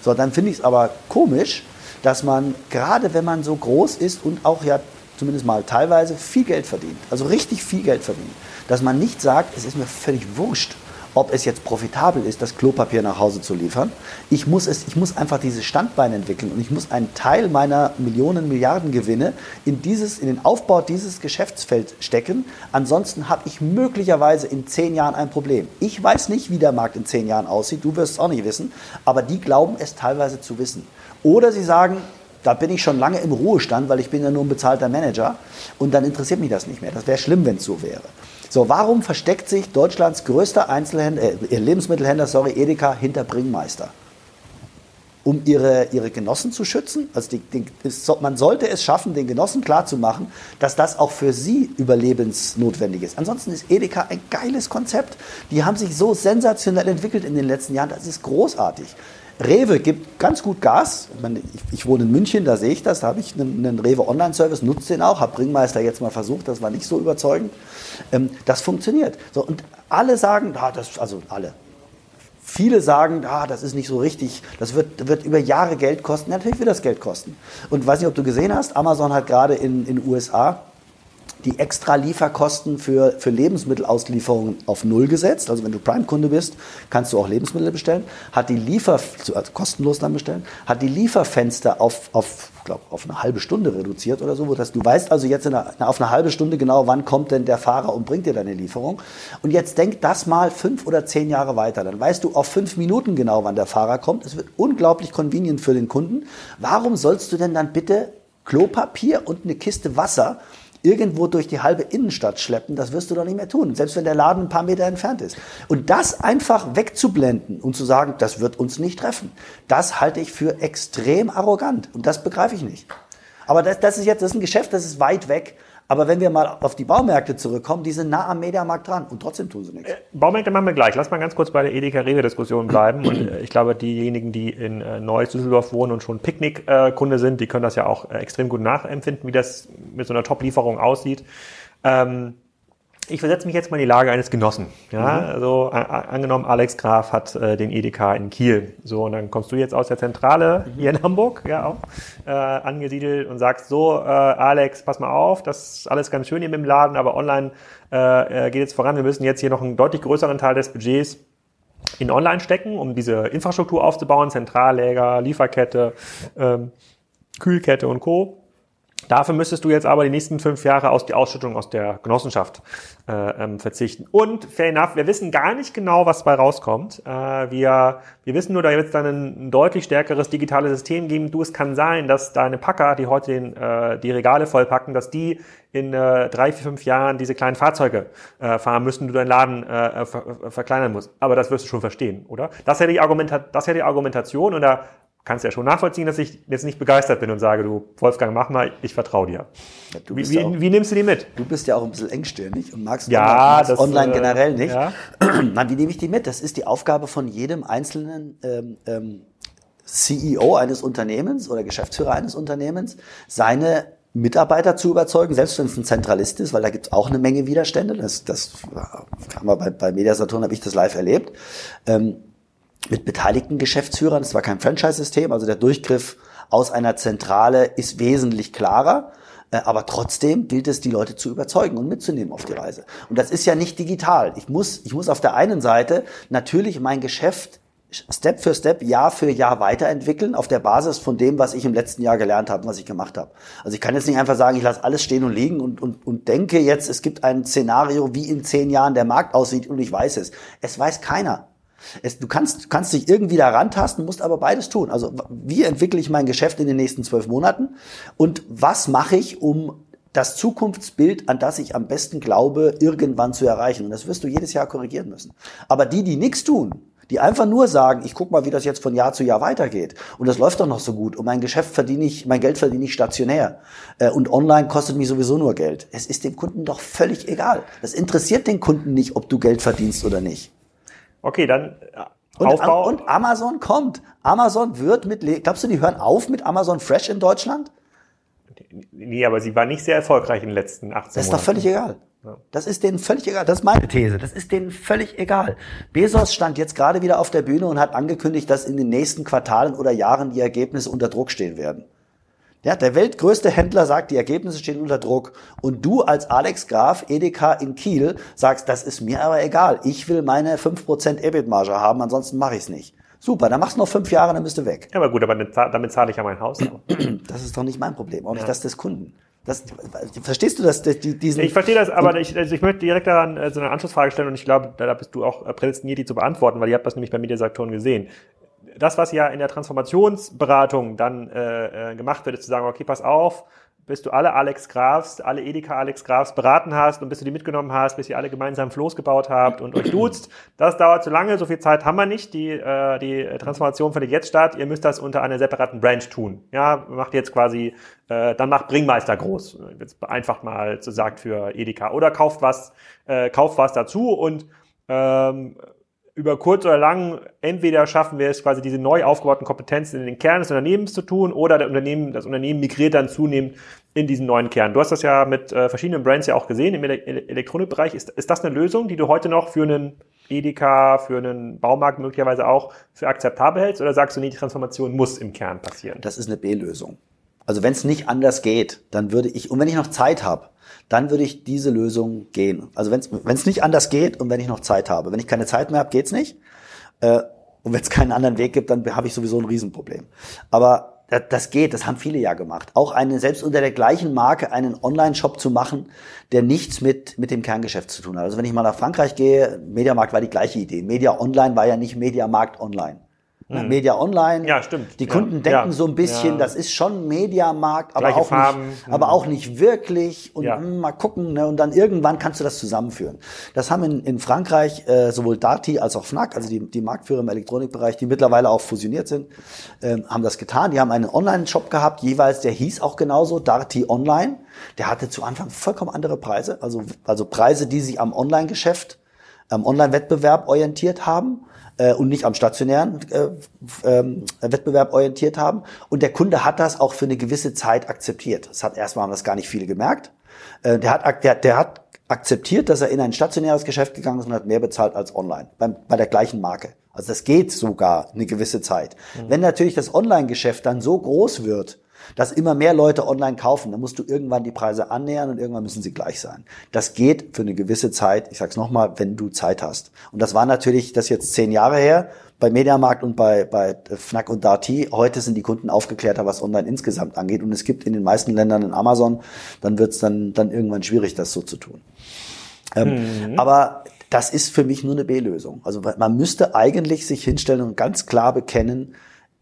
So, dann finde ich es aber komisch, dass man, gerade wenn man so groß ist und auch ja zumindest mal teilweise viel Geld verdient, also richtig viel Geld verdient, dass man nicht sagt, es ist mir völlig wurscht, ob es jetzt profitabel ist, das Klopapier nach Hause zu liefern. Ich muss, es, ich muss einfach dieses Standbein entwickeln und ich muss einen Teil meiner Millionen, Milliarden Gewinne in, dieses, in den Aufbau dieses Geschäftsfelds stecken. Ansonsten habe ich möglicherweise in zehn Jahren ein Problem. Ich weiß nicht, wie der Markt in zehn Jahren aussieht, du wirst es auch nicht wissen, aber die glauben es teilweise zu wissen. Oder sie sagen, da bin ich schon lange im Ruhestand, weil ich bin ja nur ein bezahlter Manager und dann interessiert mich das nicht mehr. Das wäre schlimm, wenn es so wäre. So, warum versteckt sich Deutschlands größter Einzelhändler, äh, Lebensmittelhändler, sorry, Edeka, hinter Bringmeister? Um ihre, ihre Genossen zu schützen? Also die, die, man sollte es schaffen, den Genossen klarzumachen, dass das auch für sie überlebensnotwendig ist. Ansonsten ist Edeka ein geiles Konzept. Die haben sich so sensationell entwickelt in den letzten Jahren. Das ist großartig. Rewe gibt ganz gut Gas. Ich, meine, ich, ich, wohne in München, da sehe ich das. Da habe ich einen, einen Rewe Online-Service, nutze den auch, habe Bringmeister jetzt mal versucht, das war nicht so überzeugend. Ähm, das funktioniert. So, und alle sagen, ah, das, also alle, Viele sagen, ah, das ist nicht so richtig, das wird, wird über Jahre Geld kosten. Ja, natürlich wird das Geld kosten. Und weiß nicht, ob du gesehen hast, Amazon hat gerade in den USA die extra Lieferkosten für, für Lebensmittelauslieferungen auf Null gesetzt. Also wenn du Prime-Kunde bist, kannst du auch Lebensmittel bestellen. Hat die Liefer, also kostenlos dann bestellen, hat die Lieferfenster auf, auf, glaub, auf eine halbe Stunde reduziert oder so. Dass du weißt also jetzt einer, auf eine halbe Stunde genau, wann kommt denn der Fahrer und bringt dir deine Lieferung. Und jetzt denk das mal fünf oder zehn Jahre weiter. Dann weißt du auf fünf Minuten genau, wann der Fahrer kommt. Es wird unglaublich convenient für den Kunden. Warum sollst du denn dann bitte Klopapier und eine Kiste Wasser irgendwo durch die halbe Innenstadt schleppen, das wirst du doch nicht mehr tun, selbst wenn der Laden ein paar Meter entfernt ist. Und das einfach wegzublenden und zu sagen, das wird uns nicht treffen, das halte ich für extrem arrogant und das begreife ich nicht. Aber das, das ist jetzt das ist ein Geschäft, das ist weit weg aber wenn wir mal auf die Baumärkte zurückkommen, die sind nah am Mediamarkt dran und trotzdem tun sie nichts. Äh, Baumärkte machen wir gleich. Lass mal ganz kurz bei der Edeka-Rewe-Diskussion bleiben. Und äh, ich glaube, diejenigen, die in äh, Neues Düsseldorf wohnen und schon Picknick-Kunde sind, die können das ja auch extrem gut nachempfinden, wie das mit so einer Top-Lieferung aussieht. Ähm, ich versetze mich jetzt mal in die Lage eines Genossen. Ja, mhm. also angenommen, Alex Graf hat äh, den Edeka in Kiel. So, und dann kommst du jetzt aus der Zentrale mhm. hier in Hamburg, ja auch, äh, angesiedelt und sagst so, äh, Alex, pass mal auf, das ist alles ganz schön hier mit dem Laden, aber online äh, äh, geht jetzt voran. Wir müssen jetzt hier noch einen deutlich größeren Teil des Budgets in Online stecken, um diese Infrastruktur aufzubauen, Zentralläger, Lieferkette, ähm, Kühlkette und Co. Dafür müsstest du jetzt aber die nächsten fünf Jahre aus die Ausschüttung aus der Genossenschaft äh, ähm, verzichten. Und fair enough, wir wissen gar nicht genau, was dabei rauskommt. Äh, wir, wir wissen nur, da wird es dann ein, deutlich stärkeres digitales System geben. Du, es kann sein, dass deine Packer, die heute den, äh, die Regale vollpacken, dass die in äh, drei, vier, fünf Jahren diese kleinen Fahrzeuge äh, fahren müssen, du deinen Laden äh, ver verkleinern musst. Aber das wirst du schon verstehen, oder? Das ja die, Argumenta das ja die Argumentation und da kannst ja schon nachvollziehen, dass ich jetzt nicht begeistert bin und sage, du Wolfgang, mach mal, ich vertraue dir. Ja, wie, wie, auch, wie, nimmst du die mit? Du bist ja auch ein bisschen engstirnig und magst ja, online, das, online äh, generell nicht. Ja. Mann, wie nehme ich die mit? Das ist die Aufgabe von jedem einzelnen ähm, ähm, CEO eines Unternehmens oder Geschäftsführer eines Unternehmens, seine Mitarbeiter zu überzeugen, selbst wenn es ein Zentralist ist, weil da gibt es auch eine Menge Widerstände. Das, das haben wir bei, bei Mediasaturn, habe ich das live erlebt. Ähm, mit beteiligten Geschäftsführern. Es war kein Franchise-System, also der Durchgriff aus einer Zentrale ist wesentlich klarer. Äh, aber trotzdem gilt es, die Leute zu überzeugen und mitzunehmen auf die Reise. Und das ist ja nicht digital. Ich muss, ich muss auf der einen Seite natürlich mein Geschäft Step für Step, Jahr für Jahr weiterentwickeln auf der Basis von dem, was ich im letzten Jahr gelernt habe, was ich gemacht habe. Also ich kann jetzt nicht einfach sagen, ich lasse alles stehen und liegen und, und, und denke jetzt, es gibt ein Szenario, wie in zehn Jahren der Markt aussieht und ich weiß es. Es weiß keiner. Es, du kannst, kannst dich irgendwie da rantasten, musst aber beides tun. Also wie entwickle ich mein Geschäft in den nächsten zwölf Monaten und was mache ich, um das Zukunftsbild, an das ich am besten glaube, irgendwann zu erreichen. Und das wirst du jedes Jahr korrigieren müssen. Aber die, die nichts tun, die einfach nur sagen, ich guck mal, wie das jetzt von Jahr zu Jahr weitergeht. Und das läuft doch noch so gut. Und mein Geschäft verdiene ich, mein Geld verdiene ich stationär. Äh, und online kostet mich sowieso nur Geld. Es ist dem Kunden doch völlig egal. Das interessiert den Kunden nicht, ob du Geld verdienst oder nicht. Okay, dann äh, und, Aufbau. und Amazon kommt. Amazon wird mit, glaubst du, die hören auf mit Amazon Fresh in Deutschland? Nee, aber sie war nicht sehr erfolgreich in den letzten 18 Monaten. Das ist doch völlig egal. Das ist denen völlig egal. Das ist meine These. Das ist denen völlig egal. Bezos stand jetzt gerade wieder auf der Bühne und hat angekündigt, dass in den nächsten Quartalen oder Jahren die Ergebnisse unter Druck stehen werden. Ja, der weltgrößte Händler sagt, die Ergebnisse stehen unter Druck. Und du als Alex Graf, Edeka in Kiel, sagst, das ist mir aber egal. Ich will meine 5% EBIT-Marge haben, ansonsten mache ich es nicht. Super, dann machst du noch fünf Jahre, dann bist du weg. Ja, aber gut, aber damit zahle ich ja mein Haus. Das ist doch nicht mein Problem, auch nicht ja. das des Kunden. Das, verstehst du das? Die, diesen ich verstehe das, aber ich, also ich möchte direkt daran äh, so eine Anschlussfrage stellen und ich glaube, da bist du auch prädestiniert, die zu beantworten, weil ihr habt das nämlich bei Mediasaktoren gesehen. Das, was ja in der Transformationsberatung dann äh, äh gemacht wird, ist zu sagen, okay, pass auf, bis du alle Alex Grafs, alle Edeka Alex Grafs beraten hast und bis du die mitgenommen hast, bis ihr alle gemeinsam Floß gebaut habt und euch duzt. Das dauert zu lange, so viel Zeit haben wir nicht. Die, äh, die Transformation findet jetzt statt. Ihr müsst das unter einer separaten Branch tun. Ja, macht jetzt quasi, äh, dann macht Bringmeister groß. Jetzt einfach mal so sagt für Edeka. Oder kauft was, äh, kauft was dazu und ähm, über kurz oder lang, entweder schaffen wir es quasi diese neu aufgebauten Kompetenzen in den Kern des Unternehmens zu tun oder der Unternehmen, das Unternehmen migriert dann zunehmend in diesen neuen Kern. Du hast das ja mit äh, verschiedenen Brands ja auch gesehen im Ele Elektronikbereich. Ist, ist das eine Lösung, die du heute noch für einen Edeka, für einen Baumarkt möglicherweise auch für akzeptabel hältst oder sagst du, nee, die Transformation muss im Kern passieren? Das ist eine B-Lösung. Also wenn es nicht anders geht, dann würde ich, und wenn ich noch Zeit habe, dann würde ich diese Lösung gehen. Also wenn es nicht anders geht und wenn ich noch Zeit habe. Wenn ich keine Zeit mehr habe, geht's nicht. Äh, und wenn es keinen anderen Weg gibt, dann habe ich sowieso ein Riesenproblem. Aber das geht, das haben viele ja gemacht. Auch eine, selbst unter der gleichen Marke einen Online-Shop zu machen, der nichts mit, mit dem Kerngeschäft zu tun hat. Also wenn ich mal nach Frankreich gehe, Mediamarkt war die gleiche Idee. Media Online war ja nicht Mediamarkt Online. Mhm. Media Online. Ja, stimmt. Die Kunden ja, denken ja, so ein bisschen, ja. das ist schon Mediamarkt, aber auch, Farben. nicht, aber auch nicht wirklich. Und hm, mal gucken, ne? und dann irgendwann kannst du das zusammenführen. Das haben in, in Frankreich äh, sowohl Darty als auch Fnac, also die, die Marktführer im Elektronikbereich, die mittlerweile auch fusioniert sind, äh, haben das getan. Die haben einen Online-Shop gehabt, jeweils, der hieß auch genauso, Darty Online. Der hatte zu Anfang vollkommen andere Preise, also, also Preise, die sich am Online-Geschäft, am Online-Wettbewerb orientiert haben äh, und nicht am stationären äh, äh, Wettbewerb orientiert haben. Und der Kunde hat das auch für eine gewisse Zeit akzeptiert. Das hat erstmal haben das gar nicht viele gemerkt. Äh, der hat der, der hat akzeptiert, dass er in ein stationäres Geschäft gegangen ist und hat mehr bezahlt als online beim, bei der gleichen Marke. Also das geht sogar eine gewisse Zeit. Mhm. Wenn natürlich das Online-Geschäft dann so groß wird, dass immer mehr Leute online kaufen, dann musst du irgendwann die Preise annähern und irgendwann müssen sie gleich sein. Das geht für eine gewisse Zeit, ich sag's nochmal, wenn du Zeit hast. Und das war natürlich, das jetzt zehn Jahre her, bei Mediamarkt und bei, bei Fnac und Darty. Heute sind die Kunden aufgeklärter, was online insgesamt angeht. Und es gibt in den meisten Ländern in Amazon, dann wird's dann, dann irgendwann schwierig, das so zu tun. Ähm, mhm. Aber das ist für mich nur eine B-Lösung. Also man müsste eigentlich sich hinstellen und ganz klar bekennen,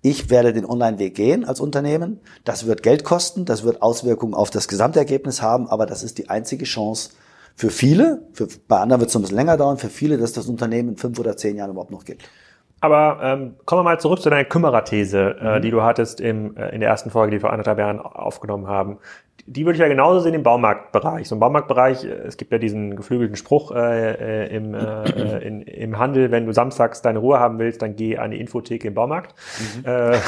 ich werde den Online-Weg gehen als Unternehmen. Das wird Geld kosten, das wird Auswirkungen auf das Gesamtergebnis haben, aber das ist die einzige Chance für viele, für, bei anderen wird es ein bisschen länger dauern, für viele, dass das Unternehmen in fünf oder zehn Jahren überhaupt noch gibt. Aber ähm, kommen wir mal zurück zu deiner Kümmererthese, äh, mhm. die du hattest im, äh, in der ersten Folge, die wir vor anderthalb Jahren aufgenommen haben die würde ich ja genauso sehen im Baumarktbereich. So im Baumarktbereich, äh, es gibt ja diesen geflügelten Spruch äh, äh, im, äh, in, im Handel, wenn du samstags deine Ruhe haben willst, dann geh an die Infotheke im Baumarkt. Mhm. Äh,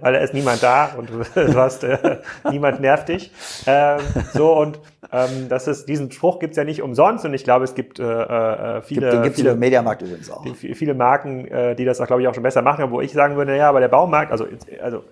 weil da ist niemand da und du hast, äh, niemand nervt dich. Ähm, so und ähm, das ist, diesen Spruch gibt's ja nicht umsonst und ich glaube, es gibt äh, äh, viele. Den gibt's viele, im Mediamarkt übrigens auch. Viele Marken, äh, die das auch, glaube ich, auch schon besser machen, wo ich sagen würde, ja, aber der Baumarkt, also, also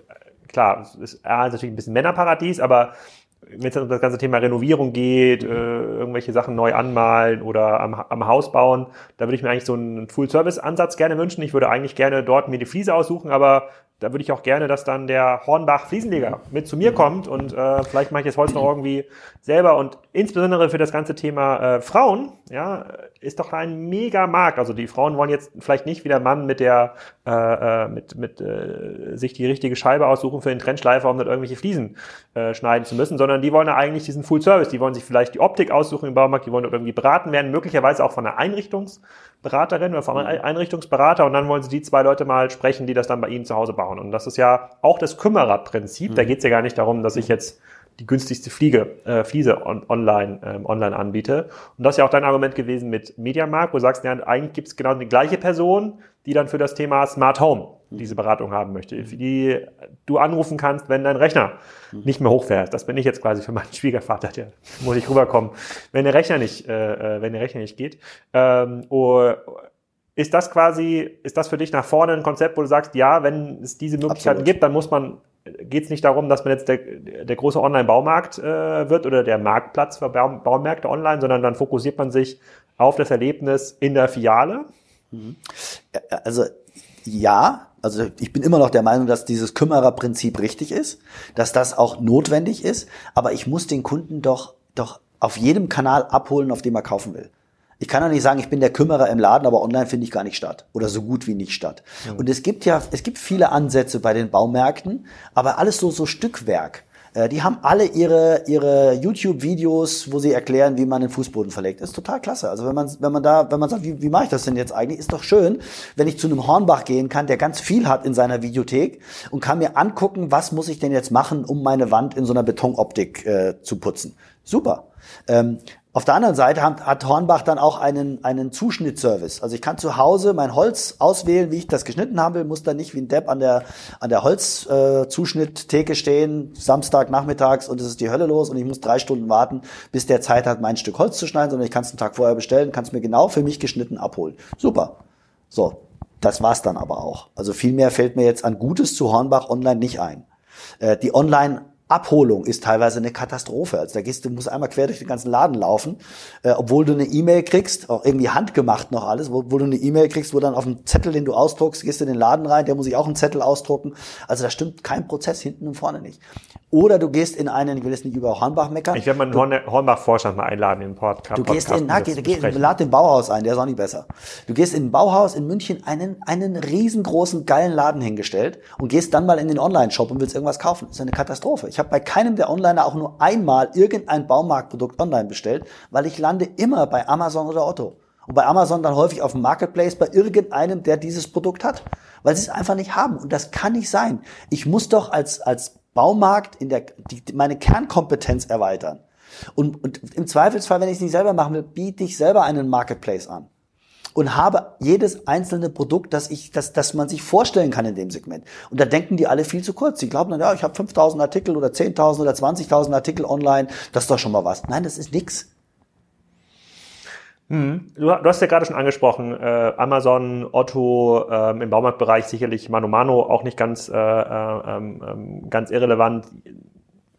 klar, ist, ja, ist natürlich ein bisschen Männerparadies, aber wenn es um das ganze Thema Renovierung geht, äh, irgendwelche Sachen neu anmalen oder am, am Haus bauen, da würde ich mir eigentlich so einen Full-Service-Ansatz gerne wünschen. Ich würde eigentlich gerne dort mir die Fliese aussuchen, aber da würde ich auch gerne, dass dann der Hornbach Fliesenleger mit zu mir kommt und äh, vielleicht mache ich das Holz noch irgendwie selber und insbesondere für das ganze Thema äh, Frauen, ja, ist doch ein mega Markt. Also die Frauen wollen jetzt vielleicht nicht wie der Mann mit der äh, äh, mit mit äh, sich die richtige Scheibe aussuchen für den Trennschleifer, um dort irgendwelche Fliesen äh, schneiden zu müssen, sondern die wollen ja eigentlich diesen Full Service. Die wollen sich vielleicht die Optik aussuchen im Baumarkt, die wollen dort irgendwie beraten werden, möglicherweise auch von einer Einrichtungsberaterin oder von einem Einrichtungsberater und dann wollen sie die zwei Leute mal sprechen, die das dann bei ihnen zu Hause bauen. Und das ist ja auch das Kümmererprinzip. Mhm. Da geht es ja gar nicht darum, dass ich jetzt die günstigste Fliege, äh, Fliese on, online, ähm, online anbiete. Und das ist ja auch dein Argument gewesen mit Mediamarkt, wo du sagst, ja, eigentlich gibt es genau die gleiche Person, die dann für das Thema Smart Home diese Beratung haben möchte, die du anrufen kannst, wenn dein Rechner nicht mehr hochfährt. Das bin ich jetzt quasi für meinen Schwiegervater, der muss ich rüberkommen, wenn der Rechner nicht, äh, äh wenn der Rechner nicht geht. Ähm, oh, ist das quasi, ist das für dich nach vorne ein Konzept, wo du sagst, ja, wenn es diese Möglichkeiten Absolut. gibt, dann muss man, geht es nicht darum, dass man jetzt der, der große Online-Baumarkt äh, wird oder der Marktplatz für Baumärkte online, sondern dann fokussiert man sich auf das Erlebnis in der Filiale? Mhm. Also ja, also ich bin immer noch der Meinung, dass dieses Kümmererprinzip richtig ist, dass das auch notwendig ist, aber ich muss den Kunden doch, doch auf jedem Kanal abholen, auf dem er kaufen will. Ich kann ja nicht sagen, ich bin der Kümmerer im Laden, aber online finde ich gar nicht statt oder so gut wie nicht statt. Mhm. Und es gibt ja, es gibt viele Ansätze bei den Baumärkten, aber alles so so Stückwerk. Äh, die haben alle ihre, ihre YouTube-Videos, wo sie erklären, wie man den Fußboden verlegt. Das ist total klasse. Also wenn man, wenn man da, wenn man sagt, wie, wie mache ich das denn jetzt eigentlich, ist doch schön, wenn ich zu einem Hornbach gehen kann, der ganz viel hat in seiner Videothek und kann mir angucken, was muss ich denn jetzt machen, um meine Wand in so einer Betonoptik äh, zu putzen. Super. Ähm, auf der anderen Seite hat, Hornbach dann auch einen, einen Zuschnittservice. Also ich kann zu Hause mein Holz auswählen, wie ich das geschnitten haben will, muss dann nicht wie ein Depp an der, an der Holzzuschnitttheke äh, stehen, Samstag nachmittags und es ist die Hölle los und ich muss drei Stunden warten, bis der Zeit hat, mein Stück Holz zu schneiden, sondern ich kann es einen Tag vorher bestellen, kann es mir genau für mich geschnitten abholen. Super. So, das war's dann aber auch. Also viel mehr fällt mir jetzt an Gutes zu Hornbach online nicht ein. Äh, die Online Abholung ist teilweise eine Katastrophe. Also da gehst du musst einmal quer durch den ganzen Laden laufen, äh, obwohl du eine E-Mail kriegst, auch irgendwie handgemacht noch alles, wo, wo du eine E-Mail kriegst, wo dann auf dem Zettel, den du ausdruckst, gehst du in den Laden rein, der muss ich auch einen Zettel ausdrucken. Also da stimmt kein Prozess hinten und vorne nicht. Oder du gehst in einen, ich will jetzt nicht über Hornbach meckern. Ich werde meinen Hornbach-Vorstand mal einladen in den Podcast. Du gehst in, na, geh, geh, lad den Bauhaus ein, der ist auch nicht besser. Du gehst in ein Bauhaus in München, einen, einen riesengroßen, geilen Laden hingestellt und gehst dann mal in den Online-Shop und willst irgendwas kaufen. Das ist eine Katastrophe. Ich habe bei keinem der Onliner auch nur einmal irgendein Baumarktprodukt online bestellt, weil ich lande immer bei Amazon oder Otto. Und bei Amazon dann häufig auf dem Marketplace bei irgendeinem, der dieses Produkt hat. Weil sie es einfach nicht haben. Und das kann nicht sein. Ich muss doch als, als Baumarkt in der, die, meine Kernkompetenz erweitern. Und, und im Zweifelsfall, wenn ich es nicht selber machen will, biete ich selber einen Marketplace an und habe jedes einzelne Produkt, das ich, das, das man sich vorstellen kann in dem Segment. Und da denken die alle viel zu kurz. Sie glauben dann, ja, ich habe 5000 Artikel oder 10.000 oder 20.000 Artikel online, das ist doch schon mal was. Nein, das ist nix. Mhm. Du, hast ja gerade schon angesprochen, äh, Amazon, Otto, ähm, im Baumarktbereich sicherlich Mano Mano auch nicht ganz, äh, äh, ähm, ganz irrelevant.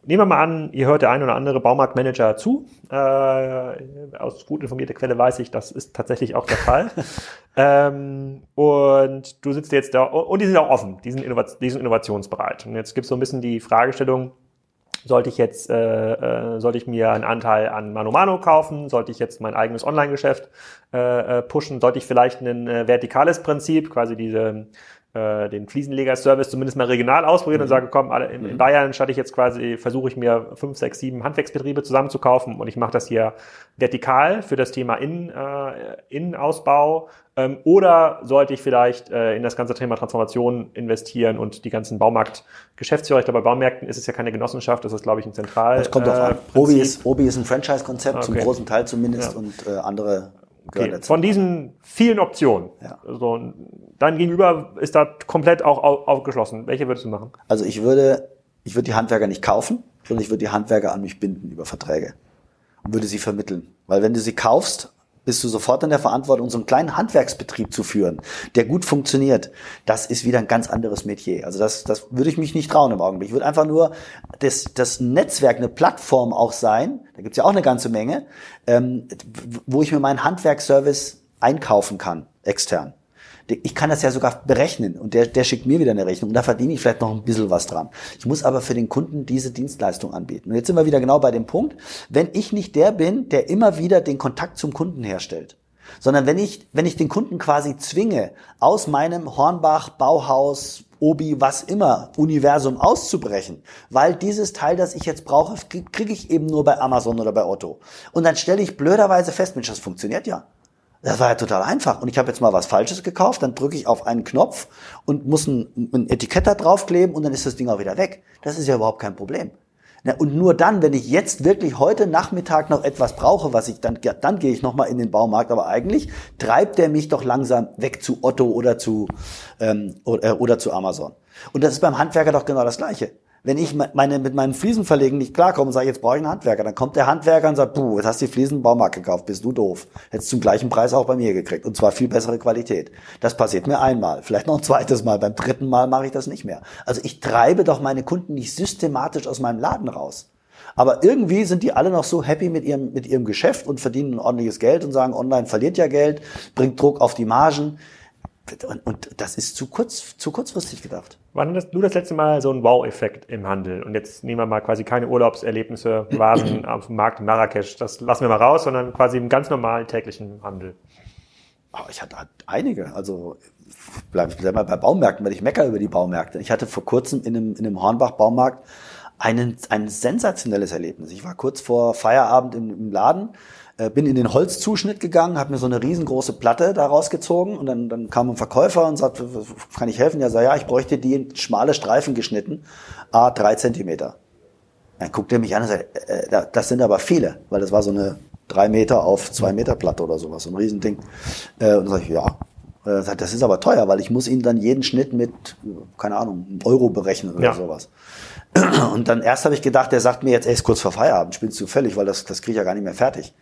Nehmen wir mal an, ihr hört der ein oder andere Baumarktmanager zu. Äh, aus gut informierter Quelle weiß ich, das ist tatsächlich auch der Fall. ähm, und du sitzt jetzt da, und die sind auch offen, die sind, innovat die sind innovationsbereit. Und jetzt gibt es so ein bisschen die Fragestellung, sollte ich jetzt, äh, äh, sollte ich mir einen Anteil an Mano Mano kaufen? Sollte ich jetzt mein eigenes Online-Geschäft äh, äh, pushen? Sollte ich vielleicht ein äh, vertikales Prinzip, quasi diese äh, den Fliesenleger-Service zumindest mal regional ausprobieren mhm. und sage, komm, alle, in, in mhm. Bayern statt ich jetzt quasi, versuche ich mir fünf, sechs, sieben Handwerksbetriebe zusammenzukaufen und ich mache das hier vertikal für das Thema Innen, äh, Innenausbau ähm, oder sollte ich vielleicht äh, in das ganze Thema Transformation investieren und die ganzen Baumarkt-Geschäftsführer, ich glaube, bei Baumärkten ist es ja keine Genossenschaft, das ist, glaube ich, ein Zentral. Das kommt drauf an. Äh, Obi ist, Obi ist ein Franchise-Konzept, okay. zum großen Teil zumindest, ja. und äh, andere Okay. Von diesen vielen Optionen. Ja. Also, dein Gegenüber ist da komplett auch aufgeschlossen. Welche würdest du machen? Also ich würde, ich würde die Handwerker nicht kaufen, sondern ich würde die Handwerker an mich binden über Verträge und würde sie vermitteln. Weil wenn du sie kaufst, bist du sofort in der Verantwortung, so einen kleinen Handwerksbetrieb zu führen, der gut funktioniert. Das ist wieder ein ganz anderes Metier. Also das, das würde ich mich nicht trauen im Augenblick. Ich würde einfach nur das, das Netzwerk, eine Plattform auch sein, da gibt's ja auch eine ganze Menge, ähm, wo ich mir meinen Handwerksservice einkaufen kann, extern ich kann das ja sogar berechnen und der, der schickt mir wieder eine Rechnung und da verdiene ich vielleicht noch ein bisschen was dran. Ich muss aber für den Kunden diese Dienstleistung anbieten. Und jetzt sind wir wieder genau bei dem Punkt, wenn ich nicht der bin, der immer wieder den Kontakt zum Kunden herstellt, sondern wenn ich, wenn ich den Kunden quasi zwinge, aus meinem Hornbach, Bauhaus, Obi, was immer, Universum auszubrechen, weil dieses Teil, das ich jetzt brauche, kriege ich eben nur bei Amazon oder bei Otto. Und dann stelle ich blöderweise fest, Mensch, das funktioniert ja. Das war ja total einfach. Und ich habe jetzt mal was Falsches gekauft, dann drücke ich auf einen Knopf und muss ein, ein Etikett da draufkleben und dann ist das Ding auch wieder weg. Das ist ja überhaupt kein Problem. Und nur dann, wenn ich jetzt wirklich heute Nachmittag noch etwas brauche, was ich dann, dann gehe ich nochmal in den Baumarkt. Aber eigentlich treibt der mich doch langsam weg zu Otto oder zu, ähm, oder, äh, oder zu Amazon. Und das ist beim Handwerker doch genau das Gleiche. Wenn ich meine, mit meinen Fliesenverlegen nicht klarkomme und sage, jetzt brauche ich einen Handwerker, dann kommt der Handwerker und sagt, puh, jetzt hast du die Fliesen im Baumarkt gekauft, bist du doof. Hättest zum gleichen Preis auch bei mir gekriegt und zwar viel bessere Qualität. Das passiert mir einmal, vielleicht noch ein zweites Mal, beim dritten Mal mache ich das nicht mehr. Also ich treibe doch meine Kunden nicht systematisch aus meinem Laden raus. Aber irgendwie sind die alle noch so happy mit ihrem, mit ihrem Geschäft und verdienen ein ordentliches Geld und sagen, online verliert ja Geld, bringt Druck auf die Margen. Und, und das ist zu kurz, zu kurzfristig gedacht. Wann hast du das letzte Mal so ein Wow-Effekt im Handel? Und jetzt nehmen wir mal quasi keine Urlaubserlebnisse, Vasen auf dem Markt in Marrakesch. Das lassen wir mal raus, sondern quasi im ganz normalen täglichen Handel. Oh, ich hatte einige. Also bleib, bleib mal bei Baumärkten, weil ich mecker über die Baumärkte. Ich hatte vor kurzem in einem, in einem Hornbach-Baumarkt einen, ein sensationelles Erlebnis. Ich war kurz vor Feierabend im, im Laden bin in den Holzzuschnitt gegangen, habe mir so eine riesengroße Platte da rausgezogen und dann, dann kam ein Verkäufer und sagte, kann ich helfen? Ja, sag, ja, ich bräuchte die in schmale Streifen geschnitten, a drei Zentimeter. Dann guckt er mich an und sagt, äh, äh das sind aber viele, weil das war so eine drei Meter auf zwei Meter Platte oder sowas, so ein Riesending. Äh, und dann sag ich, ja, äh, das ist aber teuer, weil ich muss Ihnen dann jeden Schnitt mit, keine Ahnung, einem Euro berechnen oder ja. sowas. Und dann erst habe ich gedacht, der sagt mir jetzt, ey, ist kurz vor Feierabend, spielst du völlig, weil das, das kriege ich ja gar nicht mehr fertig.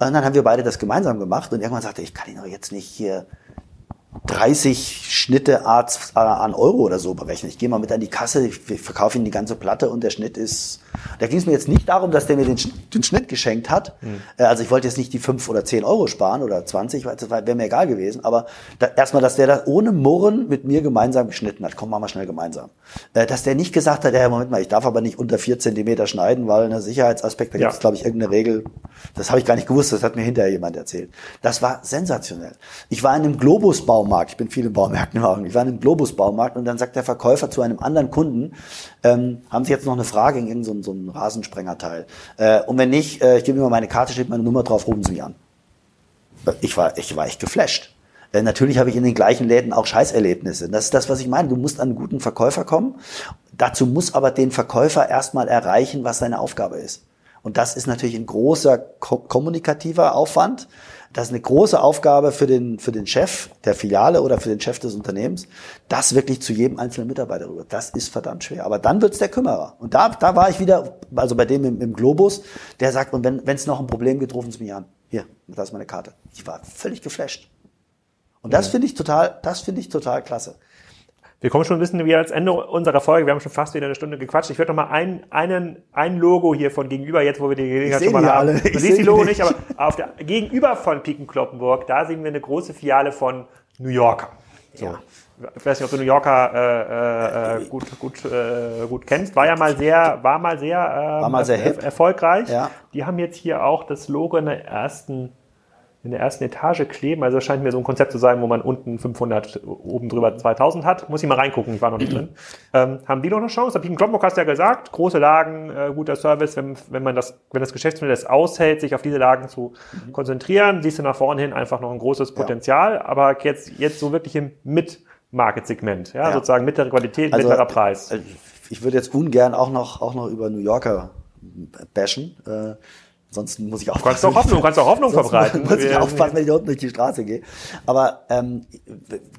Und dann haben wir beide das gemeinsam gemacht und irgendwann sagte ich, kann ihn doch jetzt nicht hier 30 Schnitte an Euro oder so berechnen. Ich gehe mal mit an die Kasse, ich verkaufe Ihnen die ganze Platte und der Schnitt ist. Da ging es mir jetzt nicht darum, dass der mir den, den Schnitt geschenkt hat. Mhm. Also ich wollte jetzt nicht die 5 oder 10 Euro sparen oder 20, weil das wäre mir egal gewesen. Aber da, erstmal, dass der da ohne Murren mit mir gemeinsam geschnitten hat. Komm, machen wir schnell gemeinsam. Äh, dass der nicht gesagt hat, ja, Moment mal, ich darf aber nicht unter 4 Zentimeter schneiden, weil eine Sicherheitsaspekt, da ja. gibt es, glaube ich, irgendeine Regel. Das habe ich gar nicht gewusst, das hat mir hinterher jemand erzählt. Das war sensationell. Ich war in einem Globus-Baumarkt, ich bin viel im Baumärkten. Ich war in einem Globus-Baumarkt und dann sagt der Verkäufer zu einem anderen Kunden, ähm, haben Sie jetzt noch eine Frage in so, so Rasensprengerteil? Äh, und wenn nicht, äh, ich gebe Ihnen mal meine Karte, steht meine Nummer drauf, rufen Sie mich an. Ich war, ich war echt geflasht. Äh, natürlich habe ich in den gleichen Läden auch Scheißerlebnisse. Das ist das, was ich meine. Du musst an einen guten Verkäufer kommen. Dazu muss aber den Verkäufer erstmal erreichen, was seine Aufgabe ist. Und das ist natürlich ein großer ko kommunikativer Aufwand. Das ist eine große Aufgabe für den, für den Chef der Filiale oder für den Chef des Unternehmens, das wirklich zu jedem einzelnen Mitarbeiter rüber. Das ist verdammt schwer. Aber dann wird's der Kümmerer. Und da, da war ich wieder, also bei dem im, im Globus, der sagt, und wenn es noch ein Problem gibt, rufen Sie mich an. Hier, da ist meine Karte. Ich war völlig geflasht. Und das ja. finde ich total, das finde ich total klasse. Wir kommen schon ein bisschen wieder als Ende unserer Folge. Wir haben schon fast wieder eine Stunde gequatscht. Ich würde noch mal ein, einen, ein Logo hier von gegenüber, jetzt wo wir die Gelegenheit schon mal haben. Alle. Du siehst die Logo nicht, aber auf der, gegenüber von Piken Kloppenburg, da sehen wir eine große Filiale von New Yorker. So. Ja. Ich weiß nicht, ob du New Yorker äh, äh, gut, gut, äh, gut kennst. War ja mal sehr, war mal sehr, äh, war mal sehr er, erfolgreich. Ja. Die haben jetzt hier auch das Logo in der ersten in der ersten Etage kleben. Also das scheint mir so ein Konzept zu sein, wo man unten 500, oben drüber 2000 hat. Muss ich mal reingucken, ich war noch nicht drin. Ähm, haben die noch eine Chance? Piken Kloppenburg hast du ja gesagt, große Lagen, äh, guter Service, wenn, wenn man das, wenn das Geschäftsmodell es aushält, sich auf diese Lagen zu mhm. konzentrieren, siehst du nach vorne hin einfach noch ein großes Potenzial, ja. aber jetzt, jetzt so wirklich im Mit-Market-Segment, ja, ja, sozusagen mittlere Qualität, also, mittlerer Preis. Äh, ich würde jetzt ungern auch noch, auch noch über New Yorker bashen. Äh, Ansonsten muss ich auch. Kannst auch Hoffnung, kannst auch Hoffnung verbreiten. Muss ich aufpassen, wenn ich unten durch die Straße gehe. Aber ähm,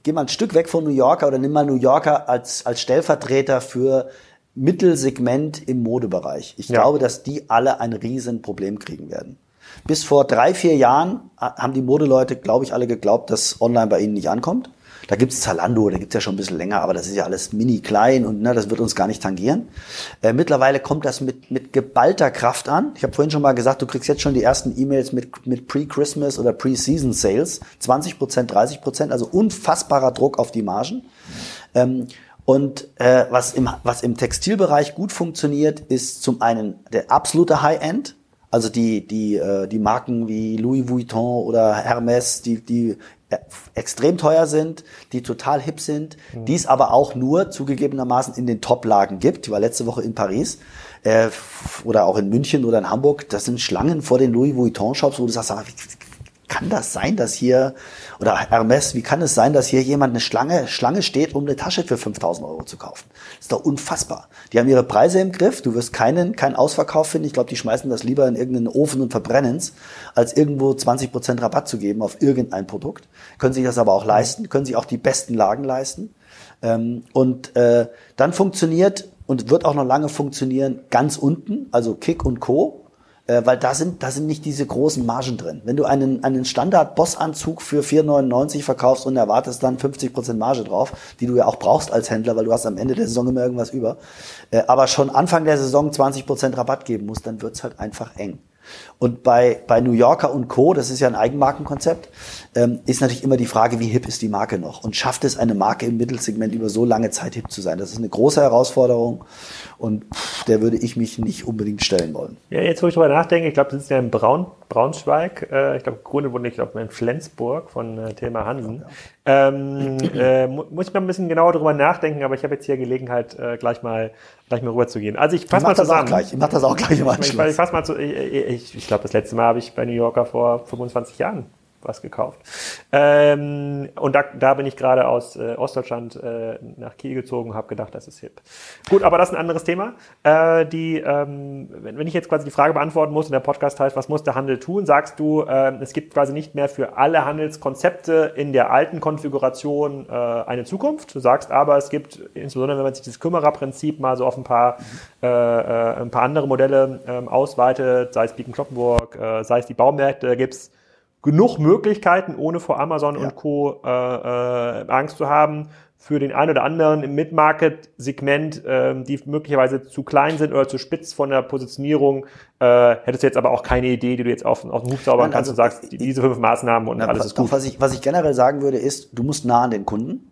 geh mal ein Stück weg von New Yorker oder nimm mal New Yorker als als Stellvertreter für Mittelsegment im Modebereich. Ich ja. glaube, dass die alle ein Riesenproblem kriegen werden. Bis vor drei, vier Jahren haben die Modeleute, glaube ich, alle geglaubt, dass online bei ihnen nicht ankommt. Da gibt's Zalando, da gibt's ja schon ein bisschen länger, aber das ist ja alles mini klein und ne, das wird uns gar nicht tangieren. Äh, mittlerweile kommt das mit, mit geballter Kraft an. Ich habe vorhin schon mal gesagt, du kriegst jetzt schon die ersten E-Mails mit, mit Pre-Christmas oder Pre-Season Sales. 20 Prozent, 30 Prozent, also unfassbarer Druck auf die Margen. Ähm, und äh, was, im, was im Textilbereich gut funktioniert, ist zum einen der absolute High-End, also die, die, äh, die Marken wie Louis Vuitton oder Hermes, die, die extrem teuer sind, die total hip sind, mhm. die es aber auch nur zugegebenermaßen in den Top-Lagen gibt. Ich war letzte Woche in Paris äh, oder auch in München oder in Hamburg. Das sind Schlangen vor den Louis Vuitton-Shops, wo du sagst, kann das sein, dass hier, oder Hermes, wie kann es sein, dass hier jemand eine Schlange, Schlange steht, um eine Tasche für 5000 Euro zu kaufen? Das ist doch unfassbar. Die haben ihre Preise im Griff, du wirst keinen, keinen Ausverkauf finden. Ich glaube, die schmeißen das lieber in irgendeinen Ofen und verbrennen es, als irgendwo 20 Prozent Rabatt zu geben auf irgendein Produkt. Können sich das aber auch leisten, können sich auch die besten Lagen leisten. Ähm, und äh, dann funktioniert und wird auch noch lange funktionieren ganz unten, also Kick und Co äh, weil da sind, da sind nicht diese großen Margen drin. Wenn du einen, einen Standard-Boss-Anzug für 4,99 verkaufst und erwartest dann 50% Marge drauf, die du ja auch brauchst als Händler, weil du hast am Ende der Saison immer irgendwas über, äh, aber schon Anfang der Saison 20% Rabatt geben musst, dann wird's halt einfach eng. Und bei, bei New Yorker und Co., das ist ja ein Eigenmarkenkonzept, ähm, ist natürlich immer die Frage, wie hip ist die Marke noch? Und schafft es eine Marke im Mittelsegment über so lange Zeit hip zu sein? Das ist eine große Herausforderung und pff, der würde ich mich nicht unbedingt stellen wollen. Ja, jetzt wo ich drüber nachdenke, ich glaube, das ist ja in Braun, Braunschweig, äh, ich glaube, Grunde wurde ich glaube in Flensburg von äh, Thema Hansen. Ja. Ähm, äh, muss ich mal ein bisschen genauer drüber nachdenken, aber ich habe jetzt hier Gelegenheit, äh, gleich mal gleich mal rüber zu gehen. Also ich fasse mal zusammen. Das auch gleich. Ich mach das auch gleich im Anschluss. Ich, ich fasse mal zu, ich, ich, ich glaube, das letzte Mal habe ich bei New Yorker vor 25 Jahren was gekauft. Ähm, und da, da bin ich gerade aus äh, Ostdeutschland äh, nach Kiel gezogen und habe gedacht, das ist hip. Gut, aber das ist ein anderes Thema. Äh, die, ähm, wenn, wenn ich jetzt quasi die Frage beantworten muss und der Podcast heißt, was muss der Handel tun, sagst du, äh, es gibt quasi nicht mehr für alle Handelskonzepte in der alten Konfiguration äh, eine Zukunft. Du sagst aber, es gibt, insbesondere wenn man sich das Kümmererprinzip mal so auf ein paar, äh, äh, ein paar andere Modelle äh, ausweitet, sei es Beacon Kloppenburg, äh, sei es die Baumärkte, gibt's genug Möglichkeiten, ohne vor Amazon ja. und Co. Äh, äh, Angst zu haben, für den einen oder anderen im Mid-Market-Segment, äh, die möglicherweise zu klein sind oder zu spitz von der Positionierung, äh, hättest du jetzt aber auch keine Idee, die du jetzt auf, auf den Huf zaubern Nein, kannst also, und sagst, diese fünf Maßnahmen und na, alles ist gut. Was ich, was ich generell sagen würde, ist, du musst nah an den Kunden.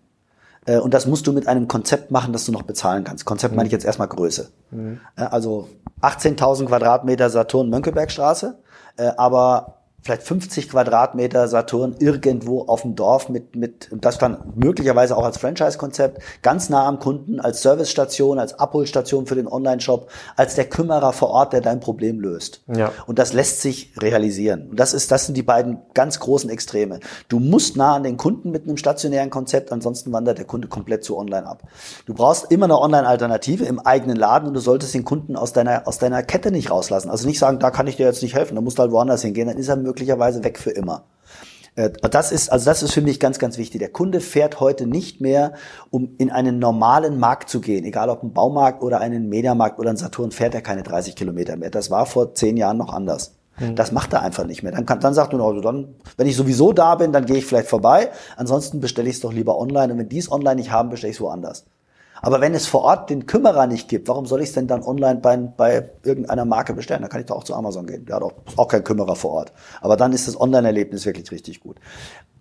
Äh, und das musst du mit einem Konzept machen, das du noch bezahlen kannst. Konzept mhm. meine ich jetzt erstmal Größe. Mhm. Also 18.000 Quadratmeter Saturn Mönckebergstraße, äh, aber vielleicht 50 Quadratmeter Saturn irgendwo auf dem Dorf mit, mit, das dann möglicherweise auch als Franchise-Konzept, ganz nah am Kunden, als Servicestation, als Abholstation für den Online-Shop, als der Kümmerer vor Ort, der dein Problem löst. Ja. Und das lässt sich realisieren. Und das ist, das sind die beiden ganz großen Extreme. Du musst nah an den Kunden mit einem stationären Konzept, ansonsten wandert der Kunde komplett zu online ab. Du brauchst immer eine Online-Alternative im eigenen Laden und du solltest den Kunden aus deiner, aus deiner Kette nicht rauslassen. Also nicht sagen, da kann ich dir jetzt nicht helfen, da musst du halt woanders hingehen, dann ist er möglich möglicherweise weg für immer. Äh, das ist, also das ist für mich ganz, ganz wichtig. Der Kunde fährt heute nicht mehr, um in einen normalen Markt zu gehen, egal ob ein Baumarkt oder einen Mediamarkt oder ein Saturn, fährt er keine 30 Kilometer mehr. Das war vor zehn Jahren noch anders. Mhm. Das macht er einfach nicht mehr. Dann, kann, dann sagt er, also dann, wenn ich sowieso da bin, dann gehe ich vielleicht vorbei. Ansonsten bestelle ich es doch lieber online. Und wenn die es online nicht haben, bestelle ich es woanders. Aber wenn es vor Ort den Kümmerer nicht gibt, warum soll ich es denn dann online bei, bei irgendeiner Marke bestellen? Da kann ich doch auch zu Amazon gehen. Der hat auch, auch kein Kümmerer vor Ort. Aber dann ist das Online-Erlebnis wirklich richtig gut.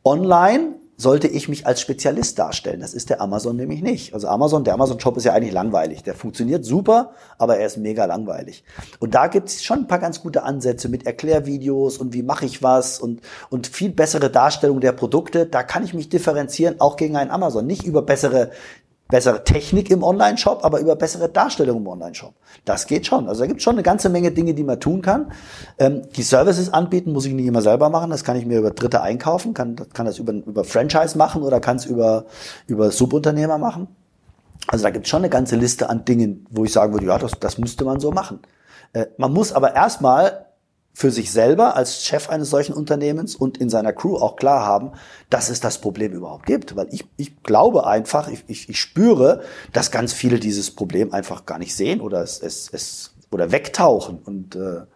Online sollte ich mich als Spezialist darstellen. Das ist der Amazon nämlich nicht. Also Amazon, der Amazon-Shop ist ja eigentlich langweilig. Der funktioniert super, aber er ist mega langweilig. Und da gibt es schon ein paar ganz gute Ansätze mit Erklärvideos und wie mache ich was und, und viel bessere Darstellung der Produkte. Da kann ich mich differenzieren, auch gegen einen Amazon. Nicht über bessere bessere Technik im Online-Shop, aber über bessere Darstellung im Online-Shop. Das geht schon. Also da gibt es schon eine ganze Menge Dinge, die man tun kann. Ähm, die Services anbieten muss ich nicht immer selber machen. Das kann ich mir über Dritte einkaufen, kann, kann das über, über Franchise machen oder kann es über, über Subunternehmer machen. Also da gibt es schon eine ganze Liste an Dingen, wo ich sagen würde, ja, das, das müsste man so machen. Äh, man muss aber erstmal für sich selber als Chef eines solchen Unternehmens und in seiner Crew auch klar haben, dass es das Problem überhaupt gibt. Weil ich, ich glaube einfach, ich, ich, ich spüre, dass ganz viele dieses Problem einfach gar nicht sehen oder es, es, es oder wegtauchen. Und äh,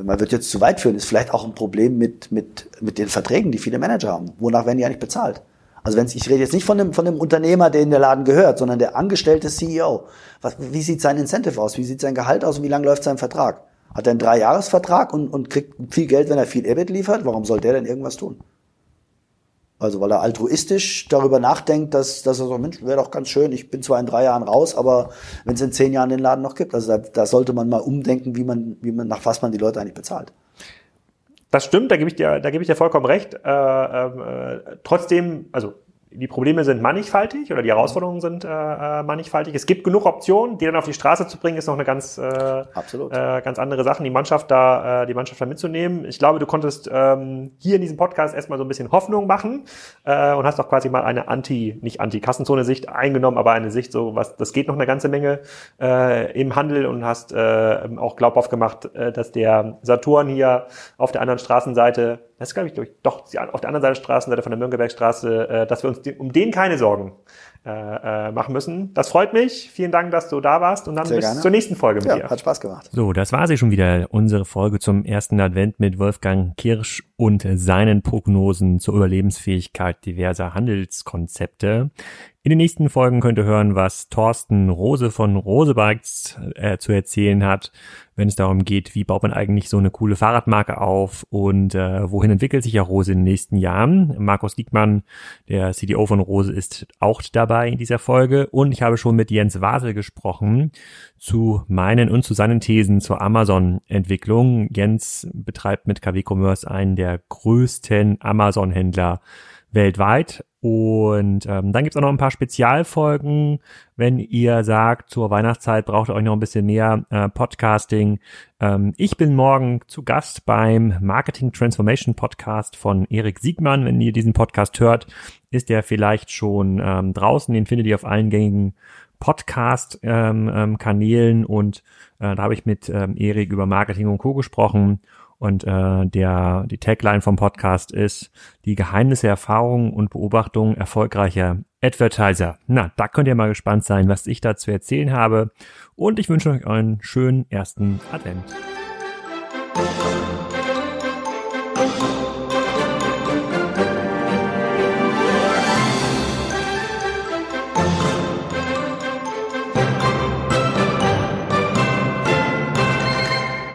man wird jetzt zu weit führen, ist vielleicht auch ein Problem mit, mit, mit den Verträgen, die viele Manager haben. Wonach werden die eigentlich bezahlt? Also wenn ich rede jetzt nicht von dem, von dem Unternehmer, der in der Laden gehört, sondern der angestellte CEO. Was, wie sieht sein Incentive aus? Wie sieht sein Gehalt aus und wie lange läuft sein Vertrag? Hat er einen Dreijahresvertrag und, und kriegt viel Geld, wenn er viel EBIT liefert? Warum soll der denn irgendwas tun? Also weil er altruistisch darüber nachdenkt, dass, dass er so, Mensch, wäre doch ganz schön, ich bin zwar in drei Jahren raus, aber wenn es in zehn Jahren den Laden noch gibt, also da, da sollte man mal umdenken, wie man, wie man, nach was man die Leute eigentlich bezahlt. Das stimmt, da gebe ich dir, da gebe ich dir vollkommen recht. Äh, ähm, äh, trotzdem, also die Probleme sind mannigfaltig oder die Herausforderungen sind äh, äh, mannigfaltig. Es gibt genug Optionen, die dann auf die Straße zu bringen, ist noch eine ganz, äh. Äh, ganz andere Sache, die Mannschaft da, äh, die Mannschaft da mitzunehmen. Ich glaube, du konntest ähm, hier in diesem Podcast erstmal so ein bisschen Hoffnung machen äh, und hast auch quasi mal eine Anti, nicht Anti-Kassenzone-Sicht eingenommen, aber eine Sicht so, was, das geht noch eine ganze Menge äh, im Handel und hast äh, auch glaubhaft gemacht, äh, dass der Saturn hier auf der anderen Straßenseite das ist, glaube ich, durch, doch auf der anderen Seite der Straßenseite von der Mürnbergstraße, äh, dass wir uns um den keine Sorgen äh, äh, machen müssen. Das freut mich. Vielen Dank, dass du da warst und dann Sehr bis gerne. zur nächsten Folge mit ja, dir. Hat Spaß gemacht. So, das war sie schon wieder, unsere Folge zum ersten Advent mit Wolfgang Kirsch und seinen Prognosen zur Überlebensfähigkeit diverser Handelskonzepte. In den nächsten Folgen könnt ihr hören, was Thorsten Rose von Rose Bikes äh, zu erzählen hat, wenn es darum geht, wie baut man eigentlich so eine coole Fahrradmarke auf und äh, wohin entwickelt sich ja Rose in den nächsten Jahren. Markus Diekmann, der CDO von Rose, ist auch dabei in dieser Folge und ich habe schon mit Jens Wasel gesprochen zu meinen und zu seinen Thesen zur Amazon-Entwicklung. Jens betreibt mit KW Commerce einen der größten Amazon-Händler weltweit. Und ähm, dann gibt's auch noch ein paar Spezialfolgen, wenn ihr sagt, zur Weihnachtszeit braucht ihr euch noch ein bisschen mehr äh, Podcasting. Ähm, ich bin morgen zu Gast beim Marketing Transformation Podcast von Erik Siegmann. Wenn ihr diesen Podcast hört, ist der vielleicht schon ähm, draußen. Den findet ihr auf allen gängigen Podcast-Kanälen ähm, ähm, und äh, da habe ich mit ähm, Erik über Marketing und Co. gesprochen und äh, der, die Tagline vom Podcast ist die Geheimnisse, Erfahrungen und Beobachtungen erfolgreicher Advertiser. Na, da könnt ihr mal gespannt sein, was ich da zu erzählen habe. Und ich wünsche euch einen schönen ersten Advent.